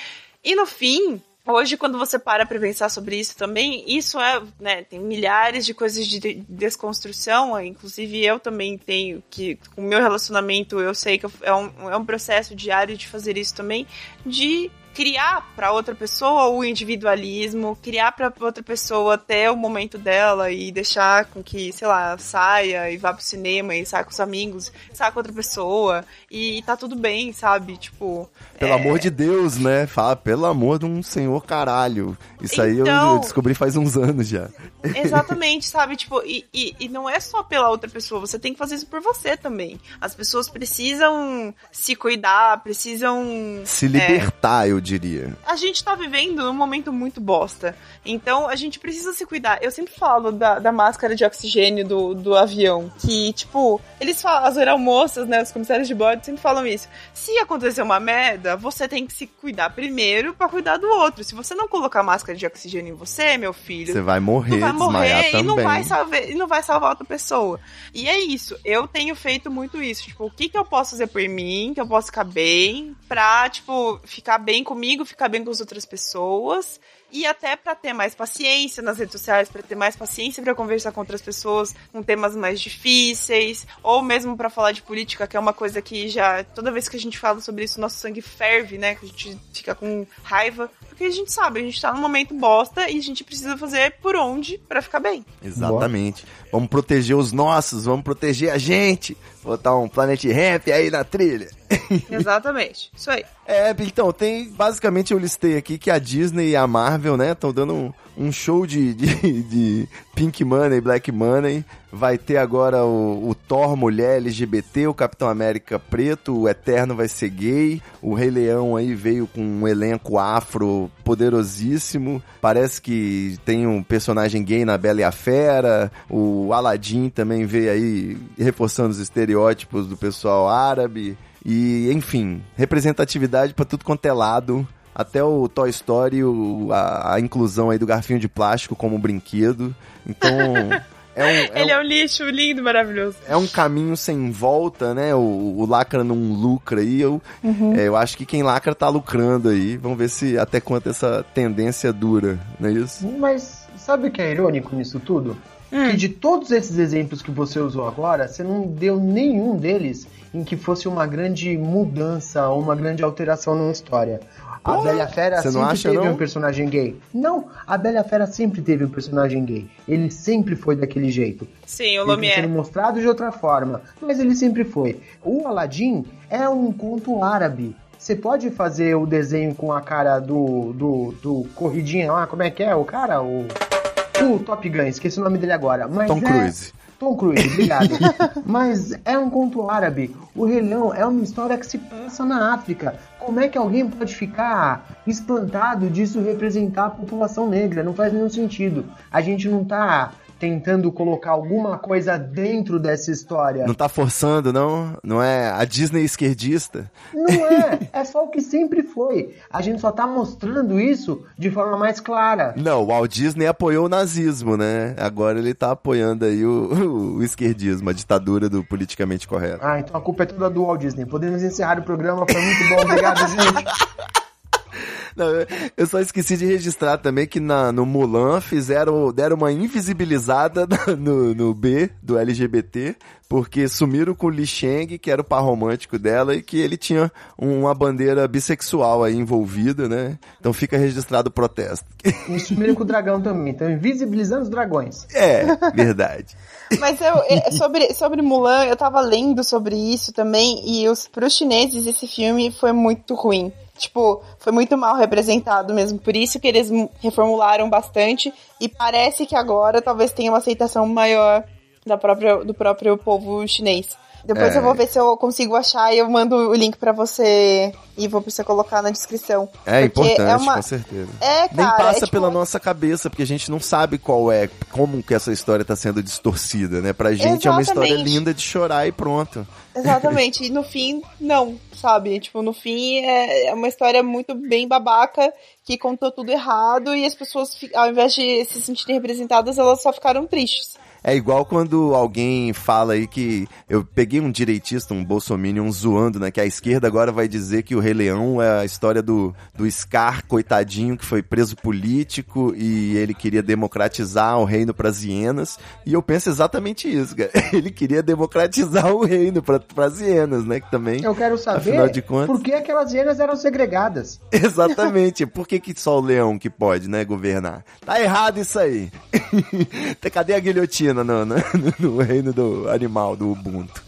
Speaker 2: E no fim, hoje, quando você para pra pensar sobre isso também, isso é, né, tem milhares de coisas de desconstrução, inclusive eu também tenho, que o meu relacionamento eu sei que é um, é um processo diário de fazer isso também, de criar para outra pessoa o individualismo, criar para outra pessoa até o momento dela e deixar com que, sei lá, saia e vá pro cinema e saia com os amigos, saia com outra pessoa e, tá tudo bem, sabe? Tipo.
Speaker 1: Pelo é... amor de Deus, né? Fala, pelo amor de um senhor caralho. Isso aí eu,
Speaker 2: Então-
Speaker 1: eu, descobri faz uns anos já.
Speaker 2: Exatamente, sabe? Tipo, e, e, e não é só pela outra pessoa, você tem que fazer isso por você também. As pessoas precisam se cuidar, precisam.
Speaker 1: Se libertar, eu diria.
Speaker 2: a gente tá vivendo num momento muito bosta. Então a gente precisa se cuidar. Eu sempre falo da, da máscara de oxigênio do, do avião. Que, tipo, eles falam, as aeromoças, né? Os comissários de bordo sempre falam isso. Se acontecer uma merda, você tem que se cuidar primeiro pra cuidar do outro. Se você não colocar máscara de oxigênio em você, meu filho.
Speaker 1: Você vai morrer,
Speaker 2: vai
Speaker 1: desmaiar
Speaker 2: morrer e
Speaker 1: também.
Speaker 2: não vai, salvar, e não vai salvar outra pessoa. E é isso. Eu tenho feito muito isso. Tipo, o que, que eu posso fazer por mim, que eu posso ficar bem, pra, tipo, ficar bem comigo, ficar bem com as outras pessoas. E até pra ter mais paciência nas redes sociais, pra ter mais paciência pra conversar com outras pessoas com temas mais difíceis, ou mesmo pra falar de política, que é uma coisa que já toda vez que a gente fala sobre isso, nosso sangue ferve, né? Que a gente fica com raiva, porque a gente sabe, a gente tá num momento bosta e a gente precisa fazer por onde pra ficar bem.
Speaker 1: Exatamente. Vamos proteger os nossos, vamos proteger a gente. Botar um Planet Ramp aí na trilha.
Speaker 2: Exatamente. Isso aí.
Speaker 1: É, então, tem. Basicamente eu listei aqui que a Disney e a Marvel, né, estão dando um, um show de, de, de Pink Money, Black Money. Vai ter agora o, o Thor mulher LGBT, o Capitão América preto, o Eterno vai ser gay, o Rei Leão aí veio com um elenco afro poderosíssimo. Parece que tem um personagem gay na Bela e a Fera. O Aladdin também veio aí reforçando os estereótipos do pessoal árabe. E, enfim, representatividade pra tudo quanto é lado. Até o Toy Story, o- a, a inclusão aí do garfinho de plástico como brinquedo. Então, é um, é
Speaker 2: Ele
Speaker 1: um-
Speaker 2: é um lixo lindo, maravilhoso.
Speaker 1: é um caminho sem volta, né? O, o lacra não lucra aí. Eu, é, eu acho que quem lacra tá lucrando aí. Vamos ver se até quanto essa tendência dura, não é isso?
Speaker 3: Mas sabe o que é irônico nisso tudo? Que de todos esses exemplos que você usou agora, você não deu nenhum deles em que fosse uma grande mudança ou uma grande alteração numa história. A
Speaker 1: Porra,
Speaker 3: Bela Fera sempre
Speaker 1: acha,
Speaker 3: teve
Speaker 1: não?
Speaker 3: um personagem gay. Não, a Bela Fera sempre teve um personagem gay. Ele sempre foi daquele jeito.
Speaker 2: Sim, o
Speaker 3: tem sendo
Speaker 2: Lumière.
Speaker 3: mostrado de outra forma, mas ele sempre foi. O Aladdin é um conto árabe. Você pode fazer o desenho com a cara do, do, do corridinha lá, como é que é o cara? O, o Top Gun, esqueci o nome dele agora. Mas
Speaker 1: Tom
Speaker 3: é-
Speaker 1: Cruise.
Speaker 3: Tom Cruise, obrigado. Mas é um conto árabe. O Rei Leão é uma história que se passa na África. Como é que alguém pode ficar espantado disso representar a população negra? Não faz nenhum sentido. A gente não tá tentando colocar alguma coisa dentro dessa história.
Speaker 1: Não tá forçando, não? Não é a Disney esquerdista?
Speaker 3: Não é, é só o que sempre foi. A gente só tá mostrando isso de forma mais clara.
Speaker 1: Não, o Walt Disney apoiou o nazismo, né? Agora ele tá apoiando aí o, o esquerdismo, a ditadura do politicamente correto.
Speaker 3: Ah, então a culpa é toda do Walt Disney. Podemos encerrar o programa, foi muito bom, obrigado, gente.
Speaker 1: Não, eu- só esqueci de registrar também que na, no Mulan fizeram, deram uma invisibilizada no, no B do LGBT, porque sumiram com o Li Sheng, que era o par romântico dela, e que ele tinha uma bandeira bissexual aí envolvida, né? Então fica registrado o protesto.
Speaker 3: E sumiram com o dragão também. Então, invisibilizando os dragões.
Speaker 1: É, verdade.
Speaker 2: Mas eu, sobre, sobre Mulan, eu tava lendo sobre isso também, e os, pros chineses esse filme foi muito ruim. Tipo, foi muito mal representado mesmo. Por isso que eles mu- reformularam bastante. E parece que agora talvez tenha uma aceitação maior da própria, do próprio povo chinês. Depois
Speaker 1: É.
Speaker 2: eu vou ver se eu consigo achar e eu mando o link pra você e vou pra você colocar na descrição.
Speaker 1: É
Speaker 2: Porque
Speaker 1: importante,
Speaker 2: é uma-
Speaker 1: com certeza.
Speaker 2: É, cara.
Speaker 1: Nem passa
Speaker 2: é, tipo,
Speaker 1: pela nossa cabeça, porque a gente não sabe qual é, como que essa história tá sendo distorcida, né? Pra gente é uma história
Speaker 2: Exatamente.
Speaker 1: linda de chorar e pronto.
Speaker 2: Exatamente. E no fim, não, sabe? Tipo, no fim é é uma história muito bem babaca que contou tudo errado e as pessoas, ao invés de se sentirem representadas, elas só ficaram tristes.
Speaker 1: É igual quando alguém fala aí que eu peguei um direitista, um bolsominion zoando, né? Que a esquerda agora vai dizer que o Rei Leão é a história do, do Scar, coitadinho, que foi preso político e ele queria democratizar o reino para as hienas. E eu penso exatamente isso, cara. Ele queria democratizar o reino para as hienas, né? Que também.
Speaker 3: Eu quero saber
Speaker 1: de contas...
Speaker 3: por que aquelas hienas eram segregadas.
Speaker 1: Exatamente. Por que, que só o leão que pode, né, governar? Tá errado isso aí. Cadê a guilhotina no, no, no reino do animal, do Ubuntu?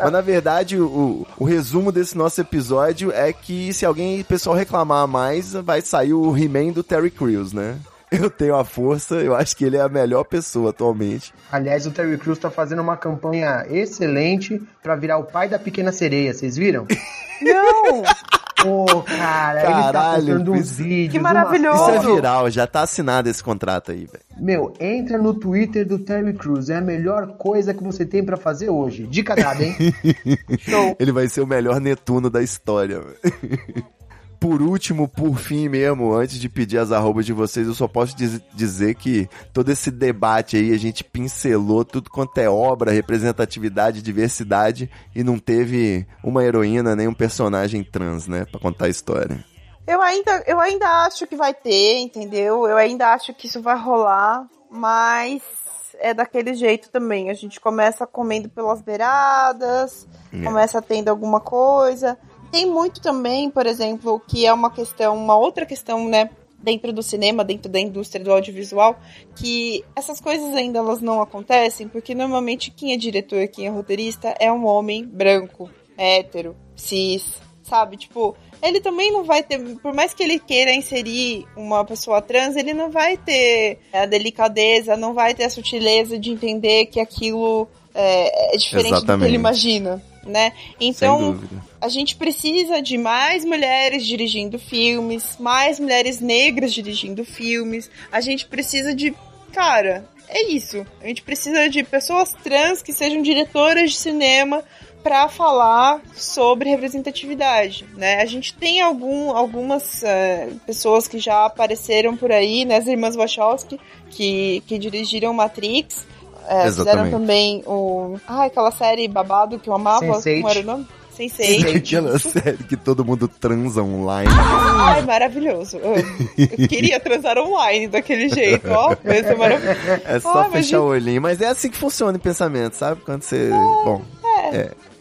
Speaker 1: Mas na verdade, o, o resumo desse nosso episódio é que se alguém, pessoal, reclamar mais, vai sair o He-Man do Terry Crews, né? Eu tenho a força, eu acho que ele é a melhor pessoa atualmente.
Speaker 3: Aliás, o Terry Crews tá fazendo uma campanha excelente para virar o pai da pequena sereia, vocês viram?
Speaker 2: Não!
Speaker 3: Pô, cara, ele tá
Speaker 1: Caralho,
Speaker 3: postando uns
Speaker 1: isso-
Speaker 3: vídeos.
Speaker 2: Que maravilhoso!
Speaker 1: Isso é viral, já tá assinado esse contrato aí, velho.
Speaker 3: Meu, entra no Twitter do Terry Crews. É a melhor coisa que você tem pra fazer hoje. Dica dada, hein?
Speaker 2: Show.
Speaker 1: Ele vai ser o melhor Netuno da história. velho. Por último, por fim mesmo, antes de pedir as arrobas de vocês, eu só posso diz- dizer que todo esse debate aí, a gente pincelou tudo quanto é obra, representatividade, diversidade, e não teve uma heroína nem um personagem trans, né, pra contar a história.
Speaker 2: Eu ainda, eu ainda acho que vai ter, entendeu? Eu ainda acho que isso vai rolar, mas é daquele jeito também. A gente começa comendo pelas beiradas,
Speaker 1: É.
Speaker 2: começa tendo alguma coisa. Tem muito também, por exemplo, que é uma questão, uma outra questão, né? Dentro do cinema, dentro da indústria do audiovisual, que essas coisas ainda elas não acontecem, porque normalmente quem é diretor, quem é roteirista é um homem branco, hétero, cis, sabe? Tipo, ele também não vai ter, por mais que ele queira inserir uma pessoa trans, ele não vai ter a delicadeza, não vai ter a sutileza de entender que aquilo é, é diferente do que
Speaker 1: Exatamente.
Speaker 2: ele imagina, né? Então, a gente precisa de mais mulheres dirigindo filmes, mais mulheres negras dirigindo filmes. A gente precisa de. Cara, é isso. A gente precisa de pessoas trans que sejam diretoras de cinema para falar sobre representatividade, né? A gente tem algum, algumas eh, pessoas que já apareceram por aí, né? As irmãs Wachowski, que, que dirigiram Matrix. Fizeram
Speaker 1: Exatamente.
Speaker 2: também o. Ah, aquela série babado que eu amava.
Speaker 3: Sense8.
Speaker 2: Como era o nome? Sense8.
Speaker 1: Aquela série que todo mundo transa online.
Speaker 2: Ai, maravilhoso. Eu, queria transar online daquele jeito, ó. Maravilhoso.
Speaker 1: É só
Speaker 2: Ah,
Speaker 1: fechar o olhinho. Mas é assim que funciona o pensamento, sabe? Quando você. Bom.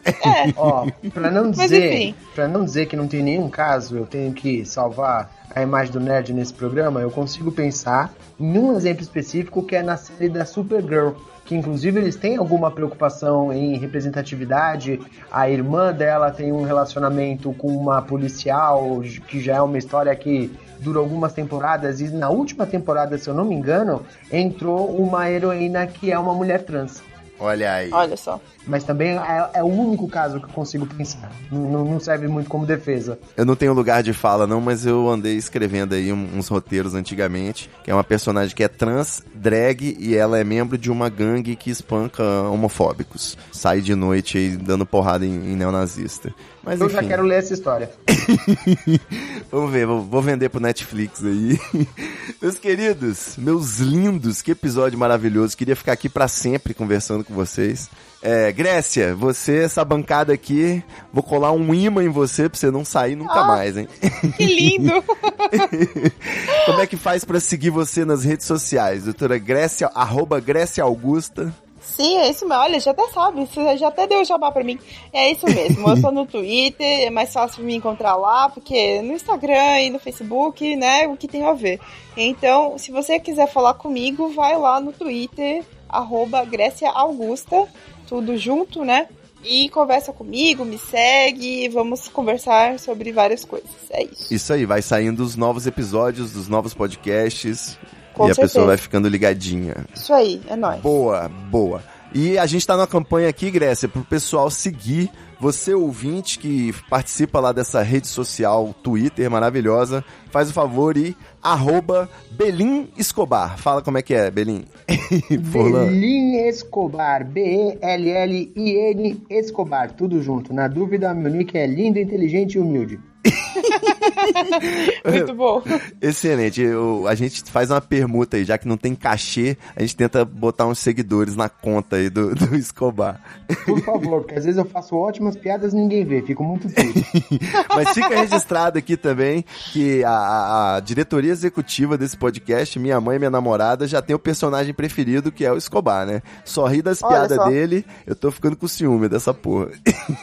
Speaker 3: Ó, pra não dizer, para não dizer que não tem nenhum caso, eu tenho que salvar a imagem do nerd nesse programa, eu consigo pensar em um exemplo específico que é na série da Supergirl, que inclusive eles têm alguma preocupação em representatividade. A irmã dela tem um relacionamento com uma policial, que já é uma história que dura algumas temporadas e na última temporada, se eu não me engano, entrou uma heroína que é uma mulher trans.
Speaker 1: Olha aí.
Speaker 2: Olha só.
Speaker 3: Mas também é, é o único caso que eu consigo pensar. Não, não- não serve muito como defesa.
Speaker 1: Eu não tenho lugar de fala, não, mas eu andei escrevendo aí uns roteiros antigamente, que é uma personagem que é trans, drag, e ela é membro de uma gangue que espanca homofóbicos. Sai de noite aí dando porrada em, em neonazista. Mas
Speaker 3: Eu
Speaker 1: enfim,
Speaker 3: já quero ler essa história.
Speaker 1: vamos ver, vou, vou vender pro Netflix aí. Meus queridos, meus lindos, que episódio maravilhoso. Queria ficar aqui pra sempre conversando com vocês. É, Grécia, você, essa bancada aqui, vou colar um imã em você pra você não sair nunca
Speaker 2: Ah.
Speaker 1: mais, hein?
Speaker 2: Que lindo.
Speaker 1: Como é que faz pra seguir você nas redes sociais? Doutora Grécia, arroba Grécia Augusta.
Speaker 2: Sim, é isso mesmo. Olha, já até sabe. Você já até deu jabá pra mim. É isso mesmo. Eu tô no Twitter. É mais fácil me encontrar lá, porque no Instagram e no Facebook, né? O que tem a ver. Então, se você quiser falar comigo, vai lá no Twitter, arroba Grécia Augusta. Tudo junto, né? E conversa comigo, me segue, vamos conversar sobre várias coisas. É isso.
Speaker 1: Isso aí, vai saindo os novos episódios, dos novos podcasts.
Speaker 2: Com
Speaker 1: e a
Speaker 2: certeza.
Speaker 1: pessoa vai ficando ligadinha.
Speaker 2: Isso aí, é nóis.
Speaker 1: Boa, boa. E a gente tá numa campanha aqui, Grécia, pro pessoal seguir você ouvinte que participa lá dessa rede social Twitter maravilhosa, faz o favor e arroba Belim Escobar. Fala como é que é, Belim.
Speaker 3: Belin Escobar. B-E-L-L-I-N Escobar. Tudo junto. Na dúvida, meu nick é lindo, inteligente e humilde.
Speaker 2: Muito bom.
Speaker 1: Excelente. Eu- a gente faz uma permuta aí, já que não tem cachê, a gente tenta botar uns seguidores na conta aí do, do Escobar.
Speaker 3: Por favor, porque às vezes eu faço ótimas piadas e ninguém vê. Fico muito triste.
Speaker 1: Mas fica registrado aqui também que a, a- diretoria executiva desse podcast, minha mãe e minha namorada, já tem o personagem preferido, que é o Escobar, né? Só ri das
Speaker 2: Olha
Speaker 1: piadas
Speaker 2: só.
Speaker 1: dele, eu tô ficando com ciúme dessa porra.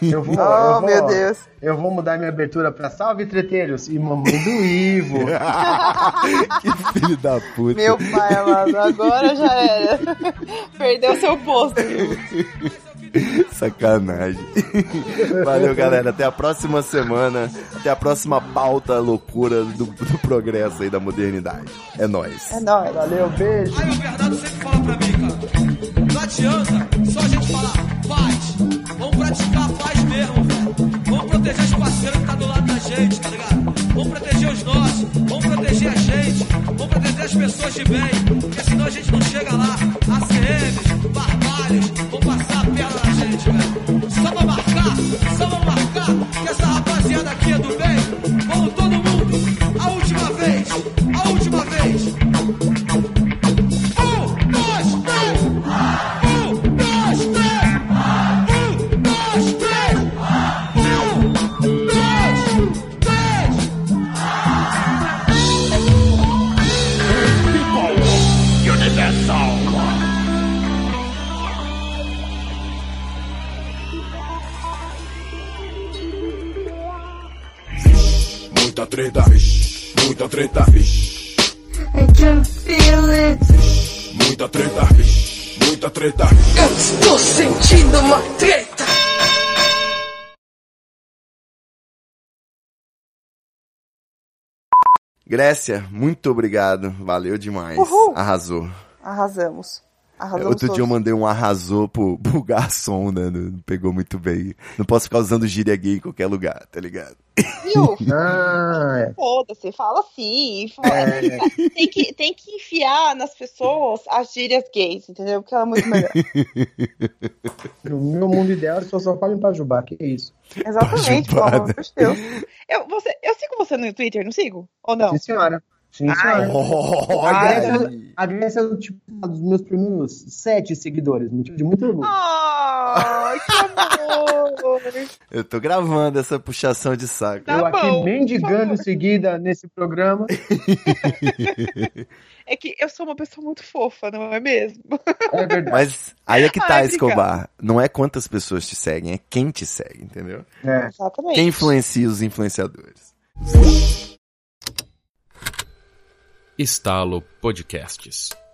Speaker 3: Eu vou, eu
Speaker 2: Oh,
Speaker 3: vou,
Speaker 2: meu Deus.
Speaker 3: Eu vou mudar minha abertura pra Salve Treteiros e Mamãe do Ivo.
Speaker 1: que filho da puta.
Speaker 2: Meu pai amado, agora já era. Perdeu seu posto.
Speaker 1: Sacanagem. Valeu, galera. Até a próxima semana. Até a próxima pauta loucura do, do progresso aí da modernidade. É nóis.
Speaker 2: É nóis.
Speaker 3: Valeu, beijo.
Speaker 4: Aí o Bernardo sempre fala pra mim, cara. Não adianta só a gente falar, faz. Vamos praticar, faz mesmo, velho. Vamos proteger os parceiros que tá do lado gente, tá ligado? Vamos proteger os nossos, vamos proteger a gente, vamos proteger as pessoas de bem, porque senão a gente não chega lá.
Speaker 1: Grécia, muito obrigado. Valeu demais.
Speaker 2: Uhul.
Speaker 1: Arrasou.
Speaker 2: Arrasamos. Arrasamos
Speaker 1: Outro dia eu
Speaker 2: todos.
Speaker 1: mandei um arrasou pro, pro garçom, né? Não pegou muito bem. Não posso ficar usando gíria gay em qualquer lugar, tá ligado?
Speaker 2: Viu?
Speaker 3: Ah, é.
Speaker 2: Foda-se, fala assim. foda- Tem, que, tem que enfiar nas pessoas as gírias gays, entendeu? Porque ela é muito melhor.
Speaker 3: No meu mundo ideal, as pessoas só falam pra Jubá, que é isso.
Speaker 2: Exatamente, pelo amor de Deus. Eu, você, eu sigo você no Twitter, não sigo? Ou não?
Speaker 3: Sim, senhora. Sim, senhora.
Speaker 1: Oh,
Speaker 3: A
Speaker 1: Grécia.
Speaker 3: Grécia, a Grécia é o tipo dos meus primeiros sete seguidores, motivo de muito orgulho.
Speaker 2: Ai, que amor!
Speaker 1: Eu tô gravando essa puxação de saco.
Speaker 2: Tá
Speaker 3: eu aqui
Speaker 2: bom,
Speaker 3: mendigando seguida nesse programa.
Speaker 2: É que eu sou uma pessoa muito fofa, não é mesmo?
Speaker 3: É verdade.
Speaker 1: Mas aí é que tá,
Speaker 2: Ai,
Speaker 1: Escobar. Não é quantas pessoas te seguem, é quem te segue, entendeu?
Speaker 3: É.
Speaker 2: Exatamente.
Speaker 1: Quem influencia os influenciadores.
Speaker 5: Estalo Podcasts.